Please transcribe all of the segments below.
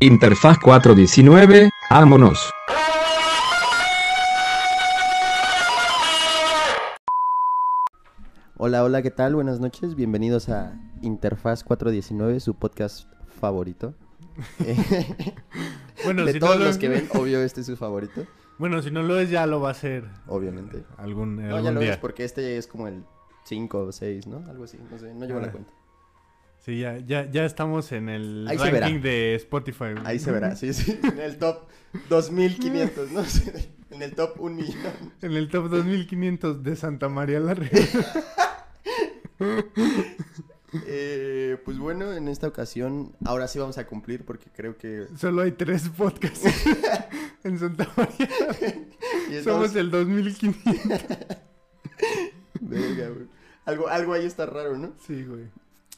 Interfaz 419, vámonos. Hola, hola, ¿qué tal? Buenas noches. Bienvenidos a Interfaz 419, su podcast favorito. Bueno, de si todos no lo- los que ven, obvio, este es su favorito. Bueno, si no lo es, ya lo va a ser Obviamente. algún, No, algún ya lo día. ves porque este es como el 5 o 6, ¿no? Algo así, no sé, no llevo la Ah. cuenta. Sí, ya, ya, ya estamos en el Ahí ranking de Spotify. güey. Ahí se verá, sí, sí. En el top 2500, ¿no? En el top 1 millón. En el top 2500 de Santa María la. Eh, pues bueno, en esta ocasión, ahora sí vamos a cumplir porque creo que... Solo hay tres podcasts en Santa María. y estamos- Somos el 2500. Verga, güey. Algo, algo ahí está raro, ¿no? Sí, güey.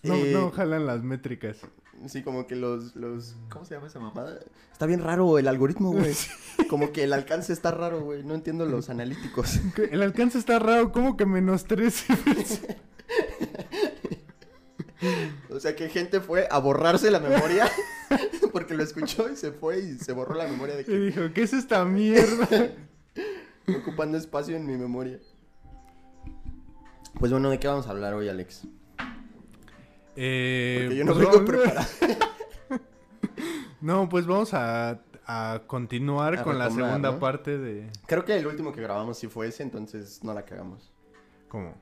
No, Eh, no jalan las métricas. Sí, como que los, los... ¿Cómo se llama esa mamada? Está bien raro el algoritmo, güey. Como que el alcance está raro, güey. No entiendo los analíticos. El alcance está raro, como que menos 13. O sea, que gente fue a borrarse la memoria porque lo escuchó y se fue y se borró la memoria de y que dijo, ¿qué es esta mierda? ocupando espacio en mi memoria. Pues bueno, ¿de qué vamos a hablar hoy, Alex? Eh, Porque yo no pues vengo preparado. No, pues vamos a, a continuar A con la segunda ¿no? parte de... Creo que el último que grabamos sí fue ese, entonces no la cagamos. ¿Cómo?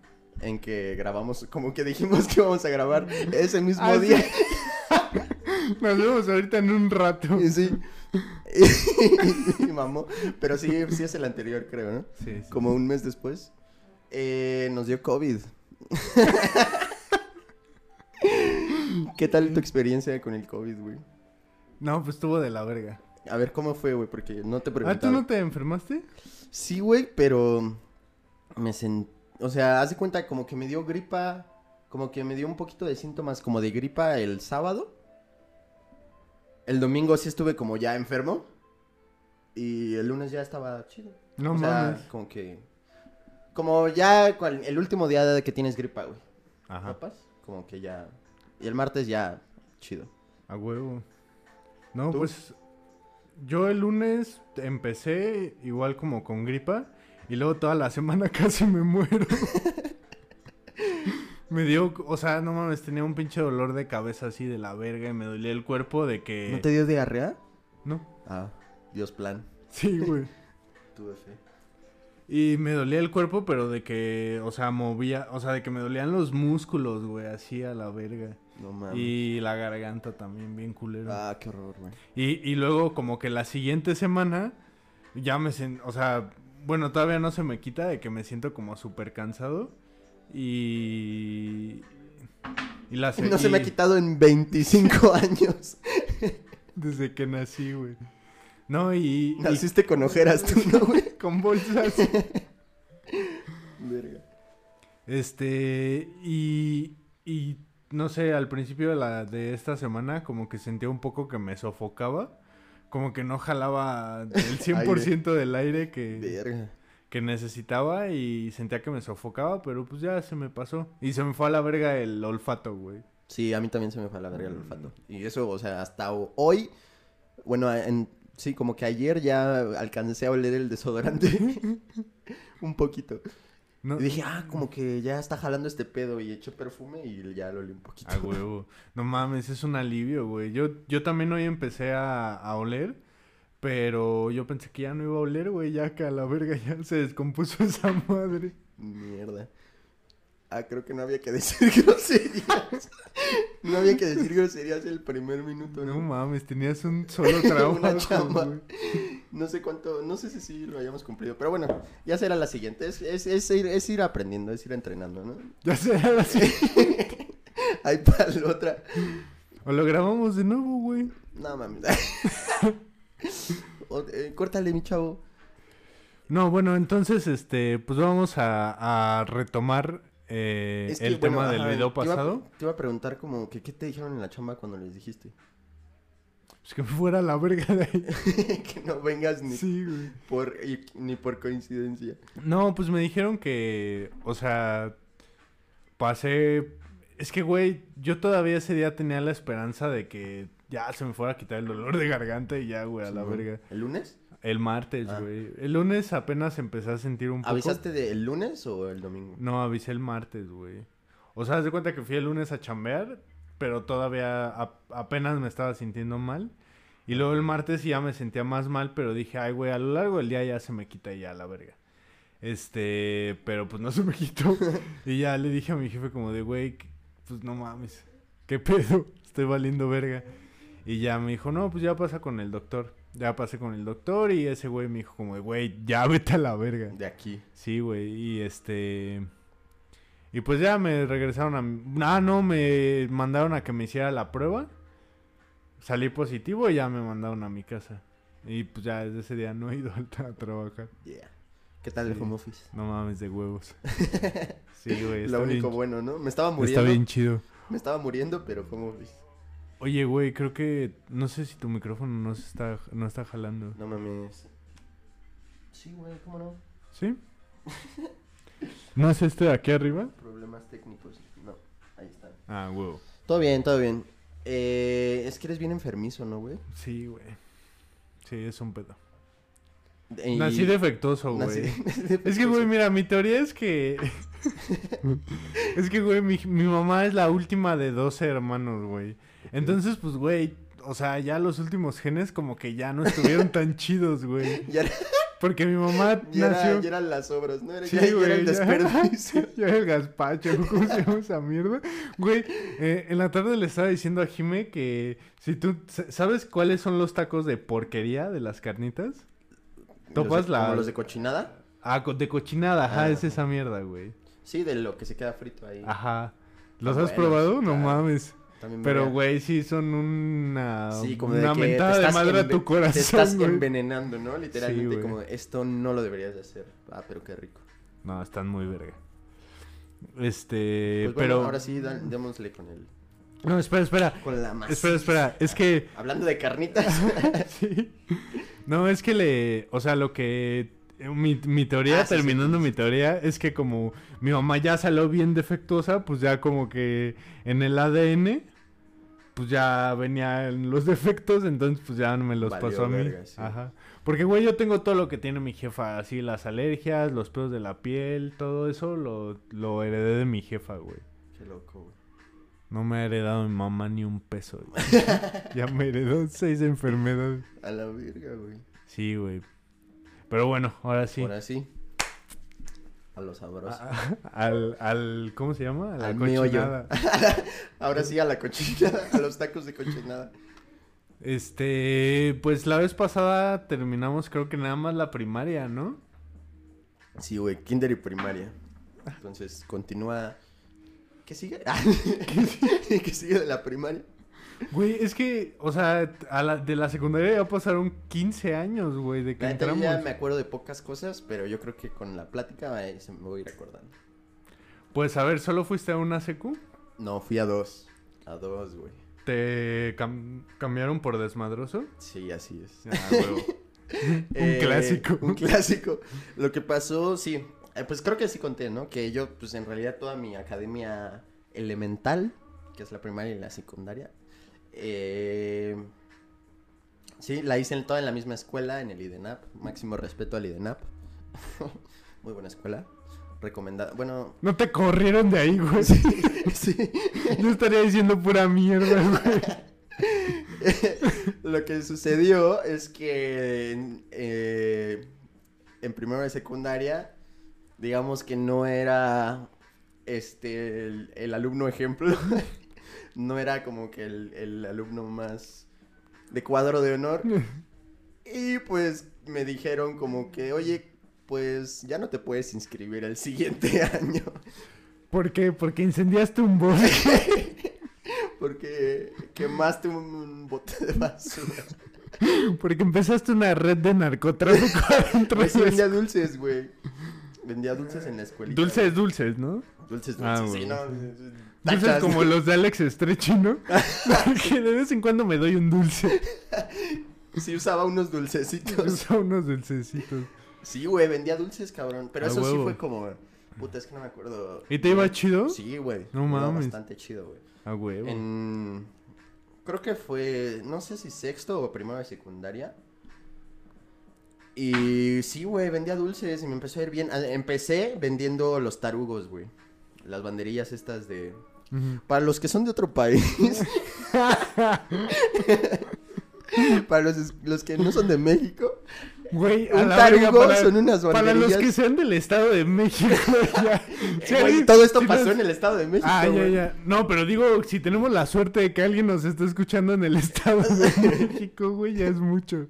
En que grabamos, como que dijimos que íbamos a grabar ese mismo Ah, día. sí. Nos vemos ahorita en un rato. Y sí. Y, mamó. Pero sí, sí es el anterior, creo, ¿no? Sí, sí. Como un mes después. Eh, nos dio COVID. ¿Qué tal tu experiencia con el COVID, güey? No, pues estuvo de la verga. A ver, ¿cómo fue, güey? Porque no te ¿Ah, preguntaron. tú no te enfermaste? Sí, güey, pero me sentí... O sea, haz de cuenta como que me dio gripa... Como que me dio un poquito de síntomas como de gripa el sábado. El domingo sí estuve como ya enfermo. Y el lunes ya estaba chido. No o sea, mames. como que... Como ya el último día de que tienes gripa, güey. Ajá. Como que ya... Y el martes ya chido. a huevo. No, ¿Tú? pues yo el lunes empecé igual como con gripa y luego toda la semana casi me muero. me dio, o sea, no mames, tenía un pinche dolor de cabeza así de la verga y me dolía el cuerpo de que... ¿No te dio diarrea? No, Ah, Dios plan. sí, güey. Tuve fe. Y me dolía el cuerpo, pero de que, o sea, movía, o sea, de que me dolían los músculos, güey, así a la verga. No mames. Y la garganta también, bien culero. Ah, qué horror, güey. Y, y luego como que la siguiente semana ya me siento, o sea, bueno, todavía no se me quita de que me siento como súper cansado. Y... Y la se- No se me ha quitado en 25 años. Desde que nací, güey. No, y... y Naciste con ojeras tú, ¿no, güey? con bolsas. Verga. Este, y, y no sé, al principio de, la, de esta semana como que sentía un poco que me sofocaba, como que no jalaba el 100% del aire que, Verga. que necesitaba y sentía que me sofocaba, pero pues ya se me pasó. Y se me fue a la verga el olfato, güey. Sí, a mí también se me fue a la verga el olfato. Y eso, o sea, hasta ho- hoy, bueno, en, sí, como que ayer ya alcancé a oler el desodorante. Un poquito. No, Y dije, ah, como que ya está jalando este pedo y eché perfume y ya lo olí un poquito. a huevo. No mames, es un alivio, güey. Yo, yo también hoy empecé a, a oler, pero yo pensé que ya no iba a oler, güey, ya que a la verga ya se descompuso esa madre. Mierda. Ah, creo que no había que decir groserías. no había que decir groserías el primer minuto, No ¿no? mames, tenías un solo trabajo, Una chamba. güey. No sé cuánto, no sé si sí lo hayamos cumplido, pero bueno, ya será la siguiente. Es, es, es ir, es ir aprendiendo, es ir entrenando, ¿no? Ya será la siguiente. Ahí para la otra. O lo grabamos de nuevo, güey. No mames. O- eh, córtale, mi chavo. No, bueno, entonces, este, pues vamos a, a retomar eh, Es que, el bueno, tema del ajá, video te iba- pasado. Te iba a preguntar como que qué te dijeron en la chamba cuando les dijiste. Pues que me fuera la verga de ahí. que no vengas ni Sí, güey. por y- ni por coincidencia. No, pues me dijeron que, o sea, pasé... Es que, güey, yo todavía ese día tenía la esperanza de que ya se me fuera a quitar el dolor de garganta y ya, güey, a la verga. ¿El lunes? El martes, Ah. güey. El lunes apenas empecé a sentir un poco. ¿Avisaste del lunes o el domingo? No, avisé el martes, güey. O sea, haz de cuenta que fui el lunes a chambear, pero todavía a- apenas me estaba sintiendo mal. Y luego el martes ya me sentía más mal, pero dije, ay, güey, a lo largo del día ya se me quita ya la verga. Este, pero pues no se me quitó. y ya le dije a mi jefe como de, güey, pues no mames, ¿qué pedo? Estoy valiendo verga. Y ya me dijo, no, pues ya pasa con el doctor. Ya pasé con el doctor y ese güey me dijo como de, güey, ya vete a la verga. De aquí. Sí, güey, y este... Y pues ya me regresaron a... Ah, no, me mandaron a que me hiciera la prueba. Salí positivo y ya me mandaron a mi casa. Y pues ya desde ese día no he ido a, trabajar. Yeah. ¿Qué tal el Sí. home office? No mames de huevos. Sí, güey, Lo único bien, bueno, ¿no? Me estaba muriendo. está bien chido. Me estaba muriendo, pero home office. Oye, güey, creo que... No sé si tu micrófono no, se está, no está jalando. No mames. Sí, güey, ¿cómo no? ¿Sí? ¿No es este de aquí arriba? Problemas técnicos. No, ahí está. Ah, huevo. Todo bien, todo bien. Eh, es que eres bien enfermizo, ¿no, güey? Sí, güey. Sí, es un pedo. Y- Nací defectuoso, nací- güey. Es que, güey, mira, mi teoría es que... es que, güey, mi, mi mamá es la última de 12 hermanos, güey. Entonces, pues, güey, o sea, ya los últimos genes como que ya no estuvieron tan chidos, güey. Ya, era- Porque mi mamá ya, era- nació... ya eran las obras, ¿no? Era, Sí, ya, ya era el güey, ya. desperdicio. Ya el gazpacho, ¿cómo se llama esa mierda? Güey, eh, en la tarde le estaba diciendo a Jime que si tú... ¿Sabes cuáles son los tacos de porquería de las carnitas? Topas la- como los de cochinada. Ah, de cochinada, ajá, Ah. es esa mierda, güey. Sí, de lo que se queda frito ahí. Ajá. ¿Los Están has probado? No mames. También Pero, güey, sí son una... Sí, como de una que mentada de madre a tu corazón, Te estás envenenando, ¿no? Literalmente como esto no lo deberías de hacer. Ah, pero qué rico. No, están muy verga. Este, Pues bueno, pero... ahora sí, démosle con el No, espera, espera. con la masa. Espera, espera. Es que... Hablando de carnitas. sí. No, es que le... O sea, lo que... Mi, mi teoría, Ah, sí, terminando sí, sí. mi teoría, es que como mi mamá ya salió bien defectuosa, pues ya como que en el ADN, pues ya venían los defectos, entonces pues ya me los Valió pasó a mí. verga, sí. Ajá. Porque, güey, yo tengo todo lo que tiene mi jefa, así las alergias, los pelos de la piel, todo eso lo, lo heredé de mi jefa, güey. Qué loco, güey. No me ha heredado mi mamá ni un peso. güey. ya me heredó seis enfermedades. A la verga, güey. Sí, güey. Pero bueno, ahora sí. Ahora sí. A lo sabroso. Al, al, ¿cómo se llama? A la Al cochinada. Ahora sí a la cochinada, a los tacos de cochinada. Este, pues la vez pasada terminamos creo que nada más la primaria, ¿no? Sí, güey, kinder y primaria. Entonces, continúa. ¿Qué sigue? ¿Qué sigue de la primaria? Güey, es que, o sea, a la- de la secundaria ya pasaron 15 años, güey, de que La entramos. ya me acuerdo de pocas cosas, pero yo creo que con la plática eh, se me voy a ir acordando. Pues a ver, ¿solo fuiste a una secu? No, fui a dos. A dos, güey. ¿Te cam- cambiaron por desmadroso? Sí, así es. Ah, un Eh, clásico. Un clásico. Lo que pasó, sí. eh, pues creo que sí conté, ¿no? Que yo, pues en realidad toda mi academia elemental, que es la primaria y la secundaria, eh, sí, la hice en, toda en la misma escuela, en el IDENAP. Máximo respeto al IDENAP. Muy buena escuela. Recomendada. Bueno, No te corrieron de ahí, güey. sí. Yo estaría diciendo pura mierda, güey. Lo que sucedió es que en, eh, en primero de secundaria, digamos que no era este el, el alumno ejemplo, no era como que el, el alumno más de cuadro de honor. Y pues me dijeron como que, oye, pues ya no te puedes inscribir el siguiente año. ¿Por qué? Porque incendiaste un bosque. Porque quemaste un, bote de basura. Porque empezaste una red de narcotráfico Pues sí vendía dulces, güey. Vendía dulces en la escuelita. Dulces, dulces, ¿no? Dulces, dulces, Ah, sí, güey. no. Dulces Tachas. como los de Alex Stretchy, ¿no? que de vez en cuando me doy un dulce. Sí, usaba unos dulcecitos. Usa unos dulcecitos. Sí, güey, vendía dulces, cabrón. Pero A eso sí fue como... Puta, es que no me acuerdo. ¿Y te iba chido? Sí, güey. No mames. bastante chido, güey. A huevo. En... creo que fue, no sé si sexto o primero de secundaria. Y sí, güey, vendía dulces y me empezó a ir bien. Ah, Empecé vendiendo los tarugos, güey. Las banderillas estas de... Para los que son de otro país. para los, los que no son de México. Güey, Un tarugo para, son unas para los banderillas. que sean del Estado de México. ya. Si Güey, alguien- todo esto si pasó nos- en el Estado de México, Ah, ya, güey. ya. No, pero digo, si tenemos la suerte de que alguien nos esté escuchando en el Estado de México, güey, ya es mucho.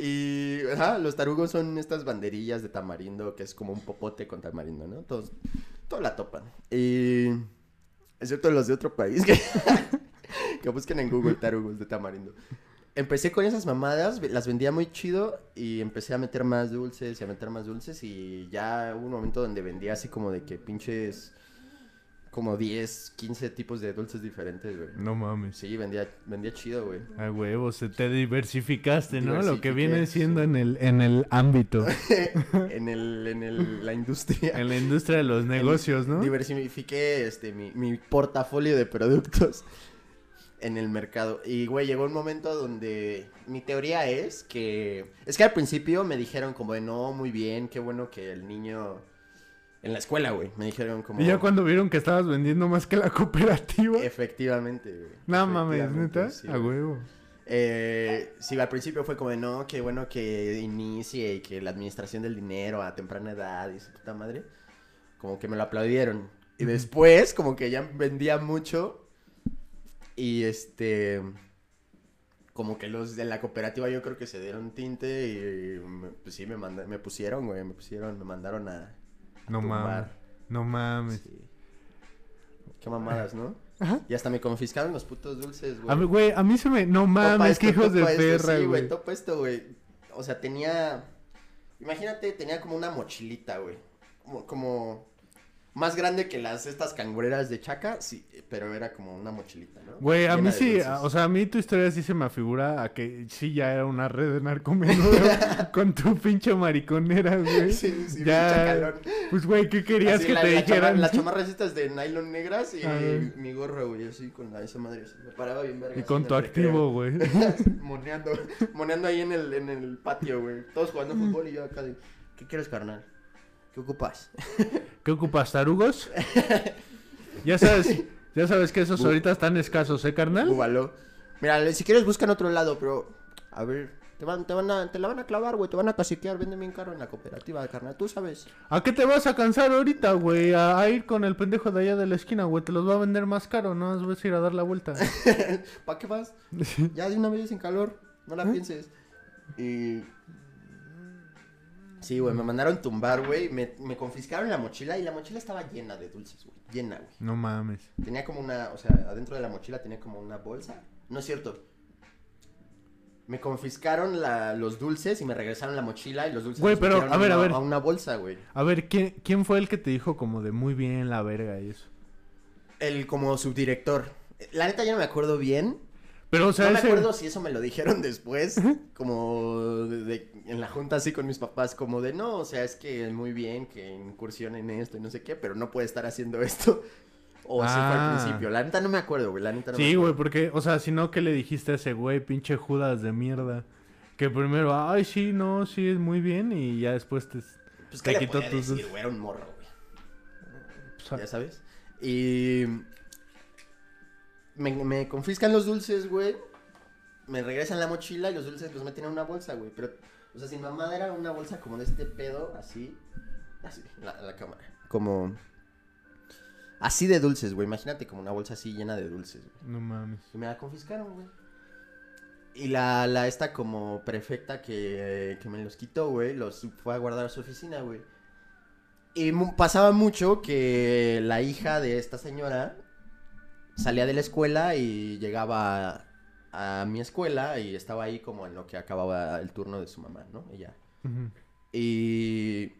Y ajá, los tarugos son estas banderillas de tamarindo que es como un popote con tamarindo, ¿no? Todos, todos la topan. Y excepto los de otro país que, que busquen en Google tarugos de tamarindo. Empecé con esas mamadas, las vendía muy chido y empecé a meter más dulces y a meter más dulces y ya hubo un momento donde vendía así como de que pinches como 10, 15 tipos de dulces diferentes, güey. No mames. Sí, vendía, vendía chido, güey. A huevo, se te diversificaste, ¿no? Lo que viene siendo sí. en el, en el ámbito, en el, en el, la industria. en la industria de los negocios, ¿no? Diversifiqué este, mi, mi portafolio de productos en el mercado. Y, güey, llegó un momento donde mi teoría es que... Es que al principio me dijeron como de, no, muy bien, qué bueno que el niño... En la escuela, güey, me dijeron como... Y ya cuando vieron que estabas vendiendo más que la cooperativa. Efectivamente, güey. No mames, neta. sí, a huevo. Eh, sí, al principio fue como de, no, qué bueno que inicie y que la administración del dinero a temprana edad y su puta madre. Como que me lo aplaudieron. Y después, como que ya vendía mucho. Y este. Como que los de la cooperativa yo creo que se dieron tinte y me- pues sí, me, manda- me pusieron, güey, me pusieron, me mandaron a... No mames. No mames. Sí. Qué mamadas, ¿no? Ajá. Y hasta me confiscaron los putos dulces, güey. A mí, güey, a mí se me. No mames, qué hijos de perra, Sí, güey. topa esto, güey. O sea, tenía. Imagínate, tenía como una mochilita, güey. Como, como. Más grande que las estas cangureras de Chaca, sí, pero era como una mochilita, ¿no? Güey, a Llena mí sí, o sea, a mí tu historia sí se me afigura a que sí ya era una red de narcomenudeo con tu pinche mariconera, güey. Sí, sí, ya, calor. Pues, güey, ¿qué querías Así, que la- te la dijeran? las chamarras estas de nylon negras y mi gorro, güey, así con la, esa madre. así. Me paraba bien verga. y con tu activo, güey. moneando, moneando ahí en el, en el patio, güey. Todos jugando fútbol y yo acá de, ¿qué quieres, carnal? ¿Qué ocupas? ¿Qué ocupas, tarugos? ya sabes, ya sabes que esos ahorita están escasos, ¿eh, carnal? Búbalo. Mira, si quieres busca en otro lado, pero a ver, te van, te van a, te la van a clavar, güey, te van a caciquear, vende bien caro en la cooperativa, carnal, tú sabes. ¿A qué te vas a cansar ahorita, güey? A, a ir con el pendejo de allá de la esquina, güey. Te los va a vender más caro, no vas a ir a dar la vuelta. ¿Para qué vas? Ya de una vez sin calor, no la pienses. Y Sí, güey, me mandaron tumbar, güey, me, me confiscaron la mochila y la mochila estaba llena de dulces, güey, llena, güey. No mames. Tenía como una, o sea, adentro de la mochila tenía como una bolsa. No es cierto. Me confiscaron la- los dulces y me regresaron la mochila y los dulces Güey, pero, a ver, a ver. a una bolsa, güey. A ver, ¿quién, ¿quién fue el que te dijo como de muy bien la verga y eso? El como subdirector. La neta ya no me acuerdo bien. Pero, o sea, no me ese... acuerdo si eso me lo dijeron después, como de, de- en la junta así con mis papás, como de no, o sea, es que es muy bien que incursione en esto y no sé qué, pero no puede estar haciendo esto. O así fue Ah. al principio. La neta no me acuerdo, güey. La neta no me Sí, güey, porque, o sea, si no, ¿qué le dijiste a ese güey, pinche Judas de mierda? Que primero, ay, sí, no, sí, es muy bien, y ya después te... Pues te qué quitó tus decir, güey, era un morro, güey. pues, ya sabes. Y me, me confiscan los dulces, güey. Me regresan la mochila y los dulces los meten en una bolsa, güey. Pero, o sea, sin mamada era una bolsa como de este pedo, así. Así, la, la cámara. Como. Así de dulces, güey. Imagínate como una bolsa así llena de dulces, güey. No mames. Y me la confiscaron, güey. Y la, la esta como prefecta que, que me los quitó, güey, los fue a guardar a su oficina, güey. Y pasaba mucho que la hija de esta señora salía de la escuela y llegaba a, a mi escuela y estaba ahí como en lo que acababa el turno de su mamá, ¿no? Ella. Y.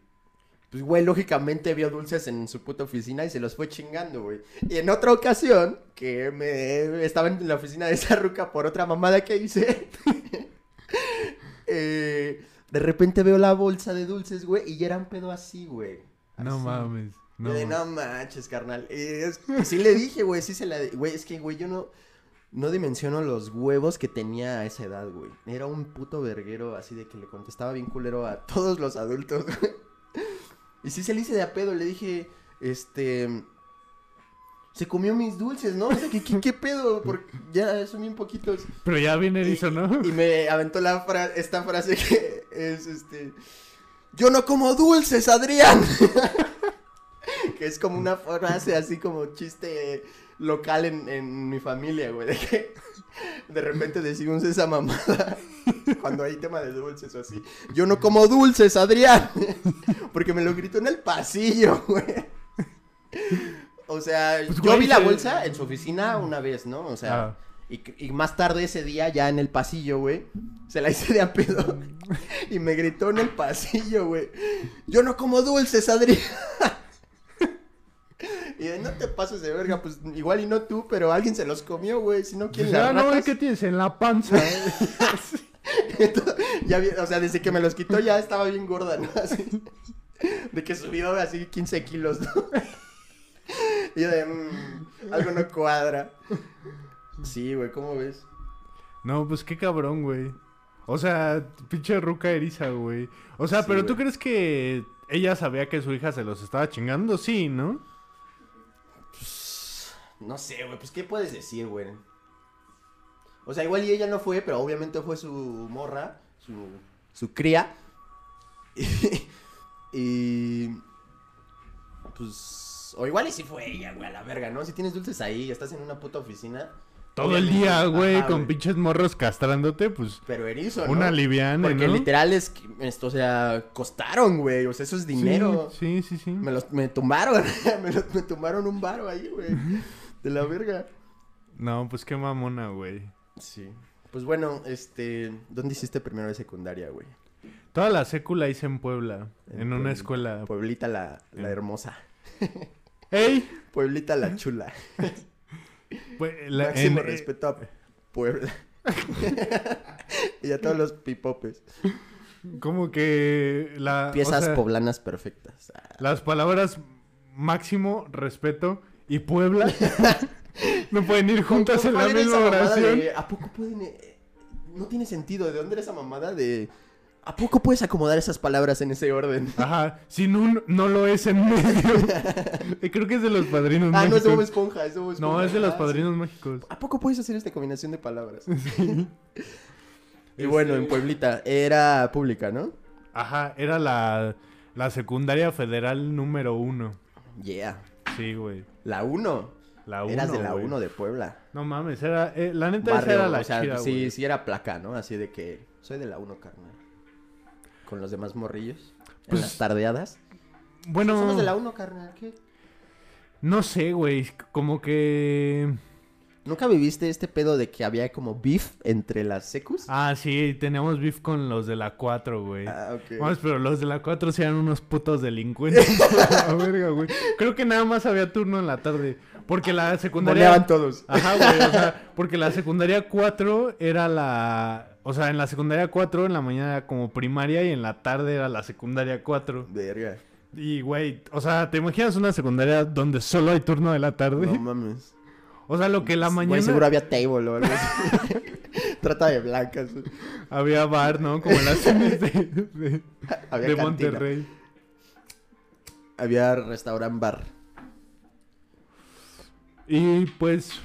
Pues, güey, lógicamente vio dulces en su puta oficina y se los fue chingando, güey. Y en otra ocasión, que me estaba en la oficina de esa ruca por otra mamada que hice, eh, de repente veo la bolsa de dulces, güey, y ya era un pedo así, güey. No Así. Yo No, de, mames. no manches, carnal. Es- sí le dije, güey, sí se la... Güey, es que, güey, yo no... No dimensiono los huevos que tenía a esa edad, güey. Era un puto verguero así de que le contestaba bien culero a todos los adultos, güey. Y sí se le hice de a pedo, le dije, este... Se comió mis dulces, ¿no? O sea, ¿qué, qué, qué pedo? Porque ya son bien poquitos. Pero ya bien erizo, ¿no? Y me aventó la fra- esta frase que es este. Yo no como dulces, Adrián. que es como una frase así como chiste local en, en mi familia, güey. De que de repente decimos esa mamada cuando hay tema de dulces o así. Yo no como dulces, Adrián. Porque me lo gritó en el pasillo, güey. O sea, Pues, yo güey, vi la bolsa en su oficina una vez, ¿no? O sea, Ah. y, y más tarde ese día, ya en el pasillo, güey, se la hice de a pedo. Y me gritó en el pasillo, güey. Yo no como dulces, Adrián. Y de, no te pases de verga, pues igual y no tú, pero alguien se los comió, güey. Si no Pues, las ah, no, ratas. ¿qué tienes en la panza? Entonces, ya vi- o sea, desde que me los quitó ya estaba bien gorda, ¿no? Así. De que subió así 15 kilos, ¿no? Y yo de, "Mm, algo no cuadra. Sí, güey, ¿cómo ves? no, pues qué cabrón, güey. O sea, pinche ruca eriza, güey. O sea, Sí, pero ¿tú güey. crees que ella sabía que su hija se los estaba chingando? Sí, ¿no? No sé, güey, pues ¿qué puedes decir, güey? O sea, igual y ella no fue, pero obviamente fue su morra, su, su cría. Y, y, Pues... O igual y sí fue ella, güey, a la verga, ¿no? Si tienes dulces ahí y estás en una puta oficina... Todo el día, güey, Ajá, con pinches morros castrándote, pues Pero erizo, ¿no? una liviana, Porque ¿no? literal es... que, esto, o sea, costaron, güey. O sea, eso es dinero. Sí, sí, sí. sí. Me los... Me tumbaron. me, los- me tumbaron un baro ahí, güey. De la verga. No, pues qué mamona, güey. Sí. Pues bueno, este, ¿dónde hiciste primero de secundaria, güey? Toda la sécula hice en Puebla, en, En una escuela. Pueblita la, la En- hermosa. ¡Ey! Pueblita la chula. Pues, la- Máximo en- respeto a Puebla. y a todos los pipopes. Como que la... o Piezas sea, poblanas perfectas. Las palabras máximo, respeto y Puebla no pueden ir juntas en la ¿Cuál era misma oración. de, ¿A poco pueden...? eh, No tiene sentido. ¿De dónde era esa mamada de... ¿A poco puedes acomodar esas palabras en ese orden? Ajá, sin un no lo es en medio. Creo que es de los padrinos Ah, no, es de Bob mágicos. Esponja, es de Bob Esponja. no, es de los Ah, sí. padrinos mágicos. ¿A poco puedes hacer esta combinación de palabras? Y Este- bueno, en Pueblita, era pública, ¿no? Ajá, era la, la secundaria federal número uno. Yeah. Sí, güey. La 1. La uno, Eras de la güey. 1 de Puebla. No mames, era... eh, la neta esa Barrio, era la o sea, chida, sí, güey. sí era placa, ¿no? Así de que soy de la 1, carnal. Con los demás morrillos. Pues, en las tardeadas. Bueno... Somos de la 1, carnal. ¿Qué? No sé, güey. Como que... ¿Nunca viviste este pedo de que había como beef entre las secus? Ah, sí, teníamos beef con los de la 4, güey. Ah, ok. Vamos, pero los de la 4 sí eran unos putos delincuentes. La verga, güey. Creo que nada más había turno en la tarde. Porque la secundaria. Moneaban todos. Ajá, güey. O sea, porque la secundaria 4 era la. O sea, en la secundaria 4 en la mañana era como primaria y en la tarde era la secundaria 4. Verga. Y, güey, o sea, ¿te imaginas una secundaria donde solo hay turno de la tarde? No mames. O sea, lo que la mañana seguro había table o algo así. Trata de blancas. había bar, ¿no? Como en las cines de, de, Había de. Monterrey. Había restaurant bar. Y pues,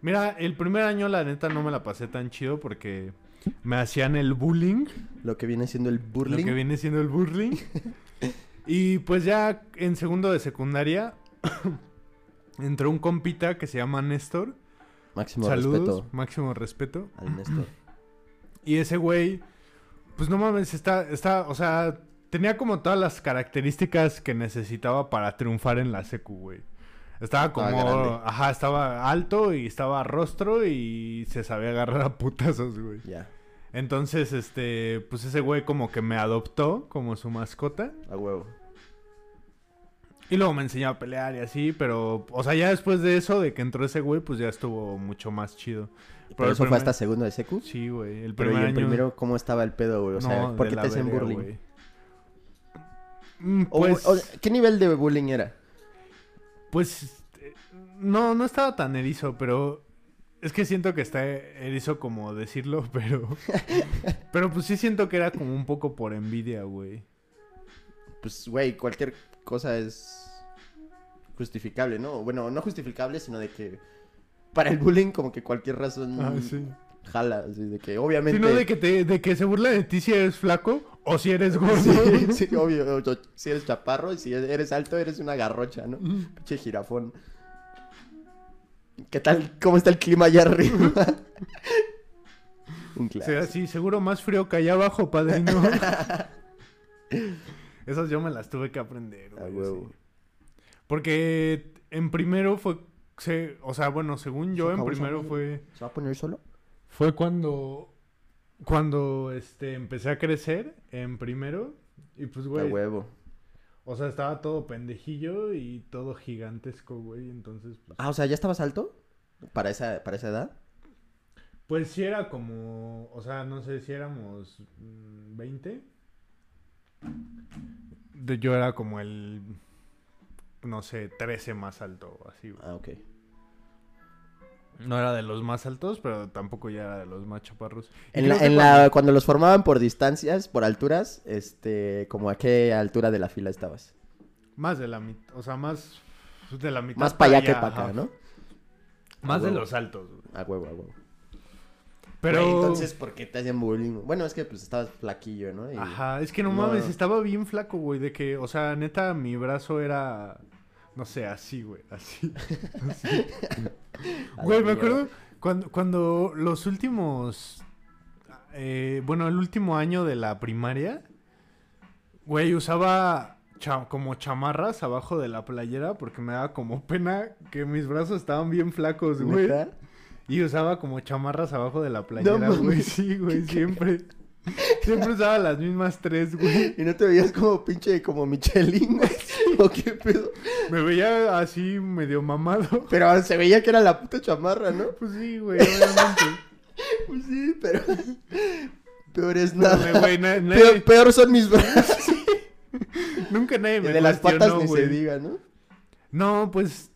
mira, el primer año la neta no me la pasé tan chido porque me hacían el bullying, Lo que viene siendo el burling. lo que viene siendo el bullying. y pues ya en segundo de secundaria entró un compita que se llama Néstor. Máximo Saludos, respeto máximo respeto. al Néstor. Y ese güey, pues no mames, está, está, o sea, tenía como todas las características que necesitaba para triunfar en la secu, güey. Estaba como, ajá, estaba alto y estaba rostro y se sabía agarrar a putazos, güey. Ya, Entonces, este, pues ese güey como que me adoptó como su mascota. a huevo. Y luego me enseñó a pelear y así, pero, o sea, ya después de eso, de que entró ese güey, pues ya estuvo mucho más chido. Pero eso fue hasta segundo de secu. Sí, güey, el Pero primer y el año... primero, ¿cómo estaba el pedo, güey? O sea, no, ¿por qué te hacen verga. Mm, O- Pues, o- ¿Qué nivel de bullying era? pues, eh, no, no estaba tan erizo, pero Es que siento que está erizo como decirlo, pero. pero pues sí siento que era como un poco por envidia, güey. Pues, güey, cualquier cosa es justificable, ¿no? Bueno, no justificable, sino de que para el bullying como que cualquier razón Ah, sí. jala, así de que obviamente... Sino de que, te, de que se burla de ti si eres flaco o si eres gordo. Sí, sí, obvio, si eres chaparro y si eres alto eres una garrocha, ¿no? Pinche jirafón. ¿Qué tal? ¿Cómo está el clima allá arriba? Un O sea, clásico. sí, seguro más frío que allá abajo, padrino. Esas yo me las tuve que aprender, A güey. huevo. sí. Porque en primero fue... se- o sea, bueno, según yo, Se en primero fue... ¿Se va a poner solo? Fue cuando... Cuando, este, empecé a crecer en primero. Y pues, A güey, huevo. o sea, estaba todo pendejillo y todo gigantesco, güey. Entonces, pues... Ah, o sea, ¿ya estabas alto? ¿Para esa, para esa edad? Pues sí era como, o sea, no sé si éramos mm, 20. De- yo era como el, no sé, 13 más alto o así. güey. Ah, ok. No era de los más altos, pero tampoco ya era de los más chaparros. En la, en cuando- la, cuando los formaban por distancias, por alturas, este, como a qué altura de la fila estabas. Más de la mitad, o sea, más de la mitad. Más para allá que para acá, ¿no? Más A de huevo. los altos. güey. A huevo, a huevo. Pero... Güey, entonces, ¿por qué te hacían bullying? Bueno, es que pues estabas flaquillo, ¿no? Y- Ajá, es que no, No. mames, estaba bien flaco, güey, de que, o sea, neta, mi brazo era, no sé, así, güey, así. Güey, me acuerdo cuando, cuando los últimos, eh, bueno, el último año de la primaria, güey, usaba cha- como chamarras abajo de la playera porque me daba como pena que mis brazos estaban bien flacos, güey. ¿Neta? Y usaba como chamarras abajo de la playera, mames. güey. Sí, güey, siempre. Siempre usaba las mismas tres, güey. Y no te veías como pinche, como Michelin, güey. ¿O qué pedo? Me veía así medio mamado. Pero se veía que era la puta chamarra, ¿no? Pues sí, güey, obviamente. Pues sí, pero... Peor es No, nada. güey, na- nadie- Peor, peor son mis brazos. nunca nadie me de las patas ni güey. se diga, ¿no? No, pues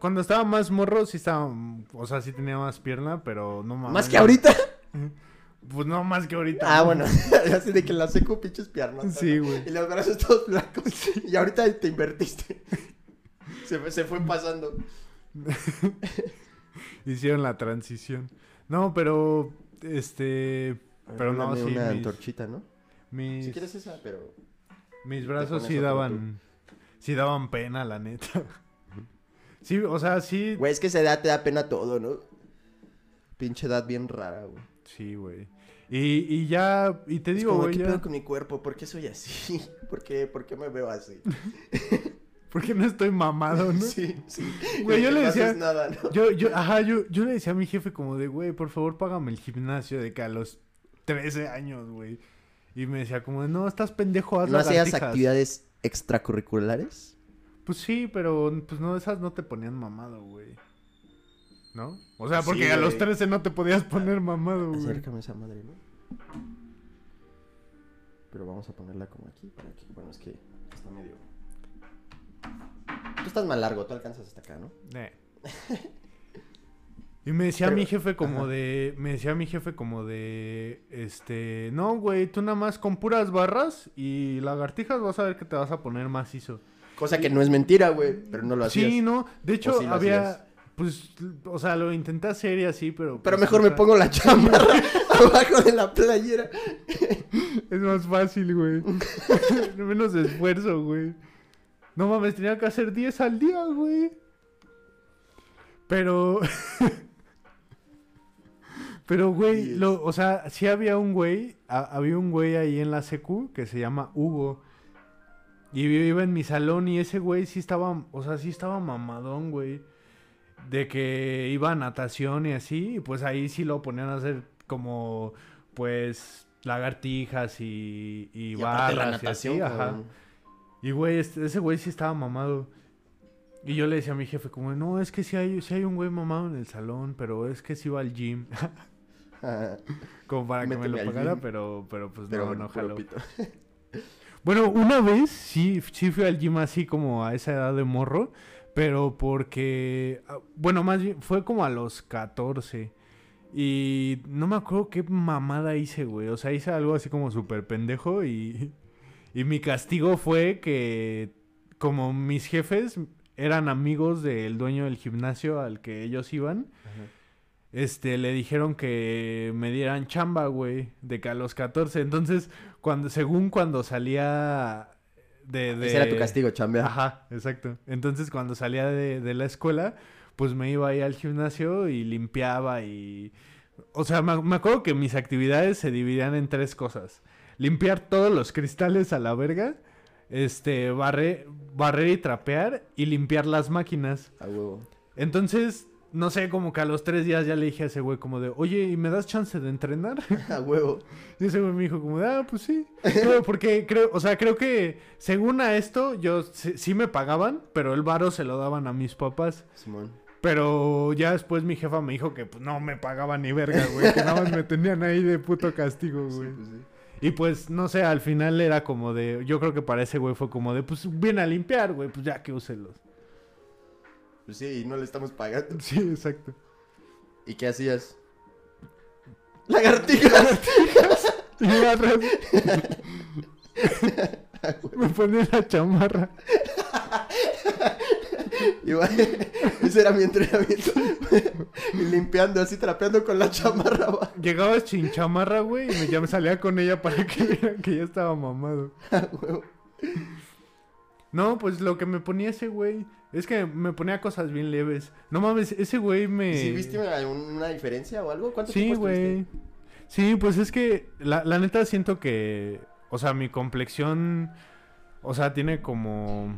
cuando estaba más morro sí estaba, o sea, sí tenía más pierna, pero no mames. Más que ahorita. Pues no más que ahorita. Ah, bueno. Así de que la seco pinches piernas. Sí, güey. Y los brazos todos blancos. Y ahorita te invertiste. Se, fue- se fue pasando. Hicieron la transición. No, pero este, pero no, sí, una mis, antorchita, ¿no? mis, Si quieres esa, pero... mis brazos sí daban, sí daban pena, la neta. Sí, o sea, sí, Güey, es que esa edad te da pena todo, ¿no? Pinche edad bien rara, güey. sí, güey. Y, y ya, y te Es digo, güey, ¿qué ya- pedo con mi cuerpo? ¿Por qué soy así? ¿Por qué, por qué me veo así? ¿por qué no estoy mamado, no? Sí, sí. Güey, yo le decía- nada, ¿no? Yo, yo, ajá, yo, yo le decía a mi jefe como de, güey, por favor, págame el gimnasio de que a los 13 años, güey. Y me decía como, de, no, estás pendejo, haz ¿No hacías lagartijas". actividades extracurriculares? Pues sí, pero pues no, esas no te ponían mamado, güey. ¿No? O sea, porque Sí, a los güey. 13 no te podías poner mamado, güey. Acércame esa madre, ¿no? Pero vamos a ponerla como aquí, para que... Bueno, es que está medio... Tú estás más largo, tú alcanzas hasta acá, ¿no? Eh. Y me decía Pero- mi jefe como ajá. de, me decía mi jefe como de, este, no, güey, tú nada más con puras barras y lagartijas vas a ver que te vas a poner macizo. Cosa que no es mentira, güey, pero no lo hacías. Sí, no, de hecho sí había, pues, o sea, lo intenté hacer y así, pero. Pero pues, mejor me pongo la chamarra abajo de la playera. Es más fácil, güey. Menos esfuerzo, güey. No mames, tenía que hacer 10 al día, güey. Pero. Pero, güey, lo, o sea, sí había un güey, ha- había un güey ahí en la secu que se llama Hugo. Y iba en mi salón y ese güey sí estaba, o sea, sí estaba mamadón, güey. De que iba a natación y así, y pues ahí sí lo ponían a hacer como, pues, lagartijas y, y, Y la barras y así, natación, ajá. Y güey, este- ese güey sí estaba mamado. Y yo le decía a mi jefe como, no, es que sí hay, sí hay un güey mamado en el salón, pero es que sí va al gym. como para que me lo pagara, pero, pero pues Pero no, no jaló. Bueno, una vez sí, sí fui al gym así como a esa edad de morro, pero porque, ah, bueno, más bien fue como a los 14. Y no me acuerdo qué mamada hice, güey. O sea, hice algo así como súper pendejo y, y mi castigo fue que como mis jefes eran amigos del dueño del gimnasio al que ellos iban, este, le dijeron que me dieran chamba, güey, de que a los 14. Entonces, cuando, según cuando salía de... de... Ese era tu castigo, chambear. Ajá, exacto. Entonces, cuando salía de, de la escuela, pues me iba ahí al gimnasio y limpiaba y... O sea, me, me acuerdo que mis actividades se dividían en tres cosas. Limpiar todos los cristales a la verga, este, barre, barrer y trapear y limpiar las máquinas. A huevo. Entonces, no sé, como que a los tres días ya le dije a ese güey como de, oye, ¿y me das chance de entrenar? A huevo. Y ese güey me dijo como de, ah, pues sí. No, porque creo, o sea, creo que según a esto, yo sí, sí me pagaban, pero el varo se lo daban a mis papás. Simón. Pero ya después mi jefa me dijo que pues, no me pagaban ni verga, güey. Que nada más me tenían ahí de puto castigo, Sí, güey. pues sí. Y pues, no sé, al final era como de... Yo creo que para ese güey fue como de, pues viene a limpiar, güey. Pues ya que úselos. Pues sí, y no le estamos pagando. Sí, exacto. ¿Y qué hacías? ¡Lagartijas! Y yo atrás me ponía la chamarra. Iba- Ese era mi entrenamiento. y limpiando así, trapeando con la chamarra. va. Llegaba sin chamarra, güey, y me, ya me salía con ella para que vieran que ya estaba mamado. A huevo. No, pues lo que me ponía ese güey es que me ponía cosas bien leves. No mames, ese güey me... ¿Y si viste una diferencia o algo? ¿Cuánto Sí, tiempo güey. Sí, pues es que la, la neta siento que, o sea, mi complexión, o sea, tiene como,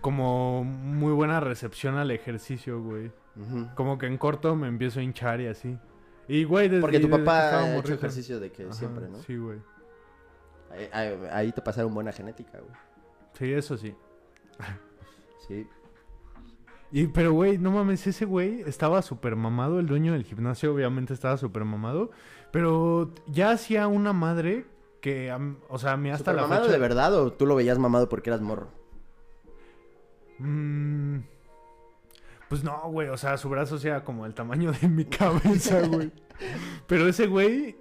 como muy buena recepción al ejercicio, güey. Como que en corto me empiezo a hinchar y así. Y, güey, desde Porque tu desde papá ha hecho ejercicio de que Ajá, siempre, ¿no? Sí, güey. Ahí, ahí- ahí te pasaron buena genética, güey. Sí, eso sí. Sí. Y, pero, güey, no mames, ese güey estaba súper mamado. El dueño del gimnasio, obviamente, estaba súper mamado. Pero ya hacía una madre que, am- o sea, a mí hasta la ¿Supermamado fecha... de verdad o tú lo veías mamado porque eras morro? Mm, pues no, güey, o sea, su brazo sea como el tamaño de mi cabeza, güey. Pero ese güey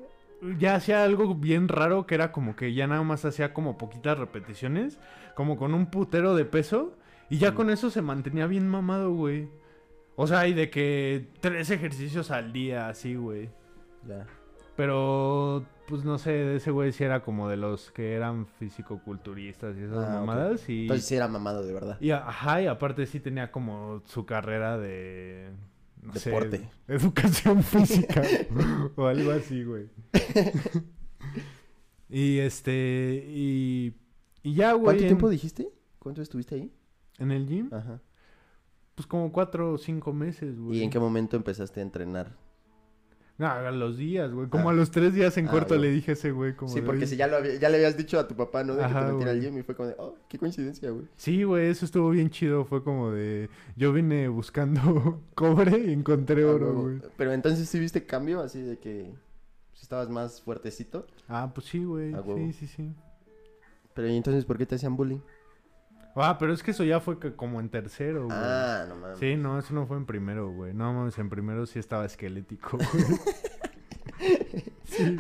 ya hacía algo bien raro que era como que ya nada más hacía como poquitas repeticiones, como con un putero de peso, y ya Mm. con eso se mantenía bien mamado, güey. O sea, y de que tres ejercicios al día, así, güey. Ya. Pero, pues no sé, ese güey sí era como de los que eran fisicoculturistas y esas Ah, mamadas. Y... Entonces sí era mamado de verdad. Y ajá, y aparte sí tenía como su carrera de no Deporte. de educación física o algo así, güey. y este y y ya, güey, ¿Cuánto en, tiempo dijiste? ¿Cuánto estuviste ahí? en el gym, Ajá. pues como cuatro o cinco meses, güey. ¿Y en qué momento empezaste a entrenar? No, a los días, güey. Como Ah. a los tres días en Ah, corto güey. le dije a ese güey como Sí, porque si ya, lo había- ya le habías dicho a tu papá, ¿no? De que te metiera al gym y fue como de, oh, qué coincidencia, güey. Sí, güey, eso estuvo bien chido. Fue como de. Yo vine buscando cobre y encontré Ah, oro, güey. Pero entonces sí viste cambio, así de que si estabas más fuertecito. Ah, pues sí, güey. Sí, sí, sí. Pero ¿y entonces por qué te hacían bullying? Ah, pero es que eso ya fue que como en tercero, güey. Ah, no mames. Sí, no, eso no fue en primero, güey. No mames, en primero sí estaba esquelético, güey. sí.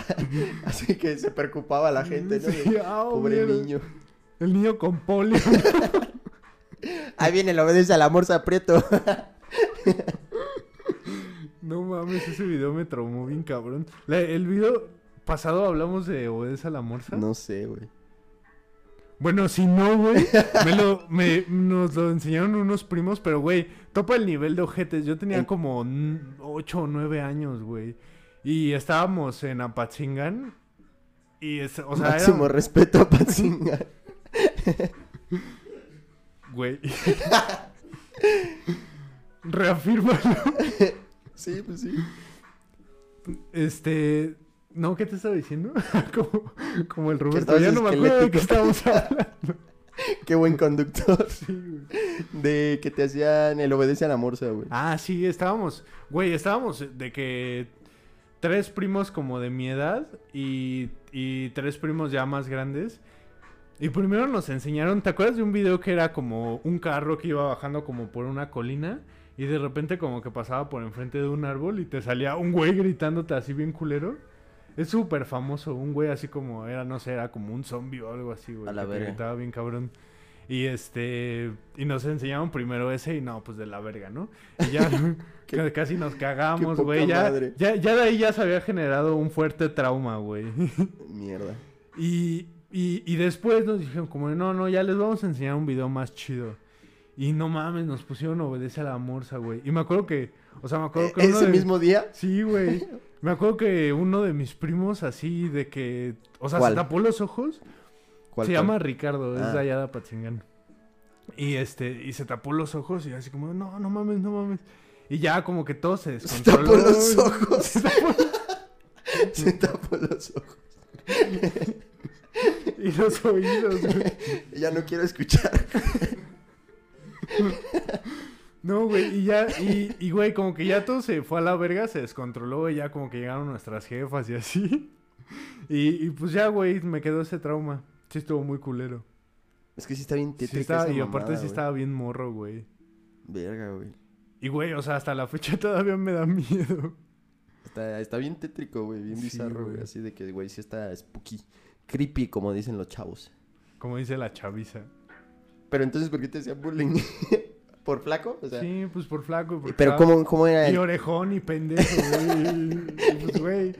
Así que se preocupaba la gente, ¿no? Sí, ah, Pobre mierda. niño. El niño con polio. Ahí viene, le obedece a la morsa prieto. no mames, ese video me traumó bien cabrón. La- el video pasado hablamos de Obedece a la Morsa. no sé, güey. Bueno, si no, güey, me lo, me, nos lo enseñaron unos primos, pero, güey, topa el nivel de ojetes. Yo tenía En- como 8 o 9 años, güey. Y estábamos en Apatzingán. Y, es- o sea, Máximo era... respeto a Patzinga. Güey. Reafírmalo. sí, pues sí. Este... No, ¿qué te estaba diciendo? como, como el Roberto. Ya no me acuerdo de qué estábamos hablando. Qué buen conductor. Sí, güey. De que te hacían el obedece a la morsa, güey. Ah, sí, estábamos, güey, estábamos de que tres primos como de mi edad y, y tres primos ya más grandes. Y primero nos enseñaron, ¿te acuerdas de un video que era como un carro que iba bajando como por una colina? Y de repente como que pasaba por enfrente de un árbol y te salía un güey gritándote así bien culero. Es súper famoso, un güey así como era, no sé, era como un zombie o algo así, güey. A la verga. gritaba bien cabrón. Y este, y nos enseñaron primero ese y no, pues de la verga, ¿no? Y ya Qué- casi nos cagamos, güey. Ya, madre. ya, ya de ahí ya se había generado un fuerte trauma, güey. Mierda. Y, y, y después nos dijeron como, no, no, ya les vamos a enseñar un video más chido. Y no mames, nos pusieron obedece a la morsa, güey. Y me acuerdo que, o sea, me acuerdo que uno ¿Ese de- mismo día? Sí, güey. Me acuerdo que uno de mis primos así de que, o sea, ¿Cuál? se tapó los ojos. ¿Cuál, se cuál? llama Ricardo, es Ah. de allá de Apatzingán. Y este, y se tapó los ojos y así como, no, no mames, no mames. Y ya como que todo se Se descontroló. tapó los ojos. Se tapó- Se tapó los ojos. y los oídos, güey. Ya no quiero escuchar. No, güey, y ya, y, y güey, como que ya todo se fue a la verga, se descontroló, y ya como que llegaron nuestras jefas y así. Y, y pues ya, güey, me quedó ese trauma. Sí estuvo muy culero. Es que sí está bien Sí tétrica estaba- esa y aparte sí güey. estaba bien morro, güey. Verga, güey. Y güey, o sea, hasta la fecha todavía me da miedo. Está, está bien tétrico, güey. Bien Sí, bizarro, güey. Así de que, güey, sí está spooky. Creepy, como dicen los chavos. Como dice la chaviza. Pero entonces, ¿por qué te hacían bullying? ¿Por flaco? O sea, Sí, pues por flaco. pero estaba- ¿cómo, cómo era Y el... orejón y pendejo, güey. Pues, güey.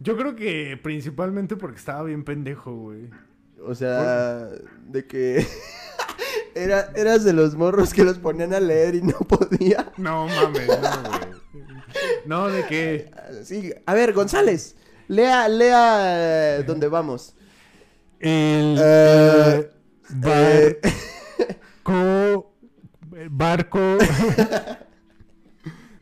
Yo creo que principalmente porque estaba bien pendejo, güey. O sea, de que... Era, eras de los morros que los ponían a leer y no podía. No mames, no, güey. No, de que. Sí, a ver, González, lea, lea dónde vamos. El. Eh, eh, eh, barco. Barco.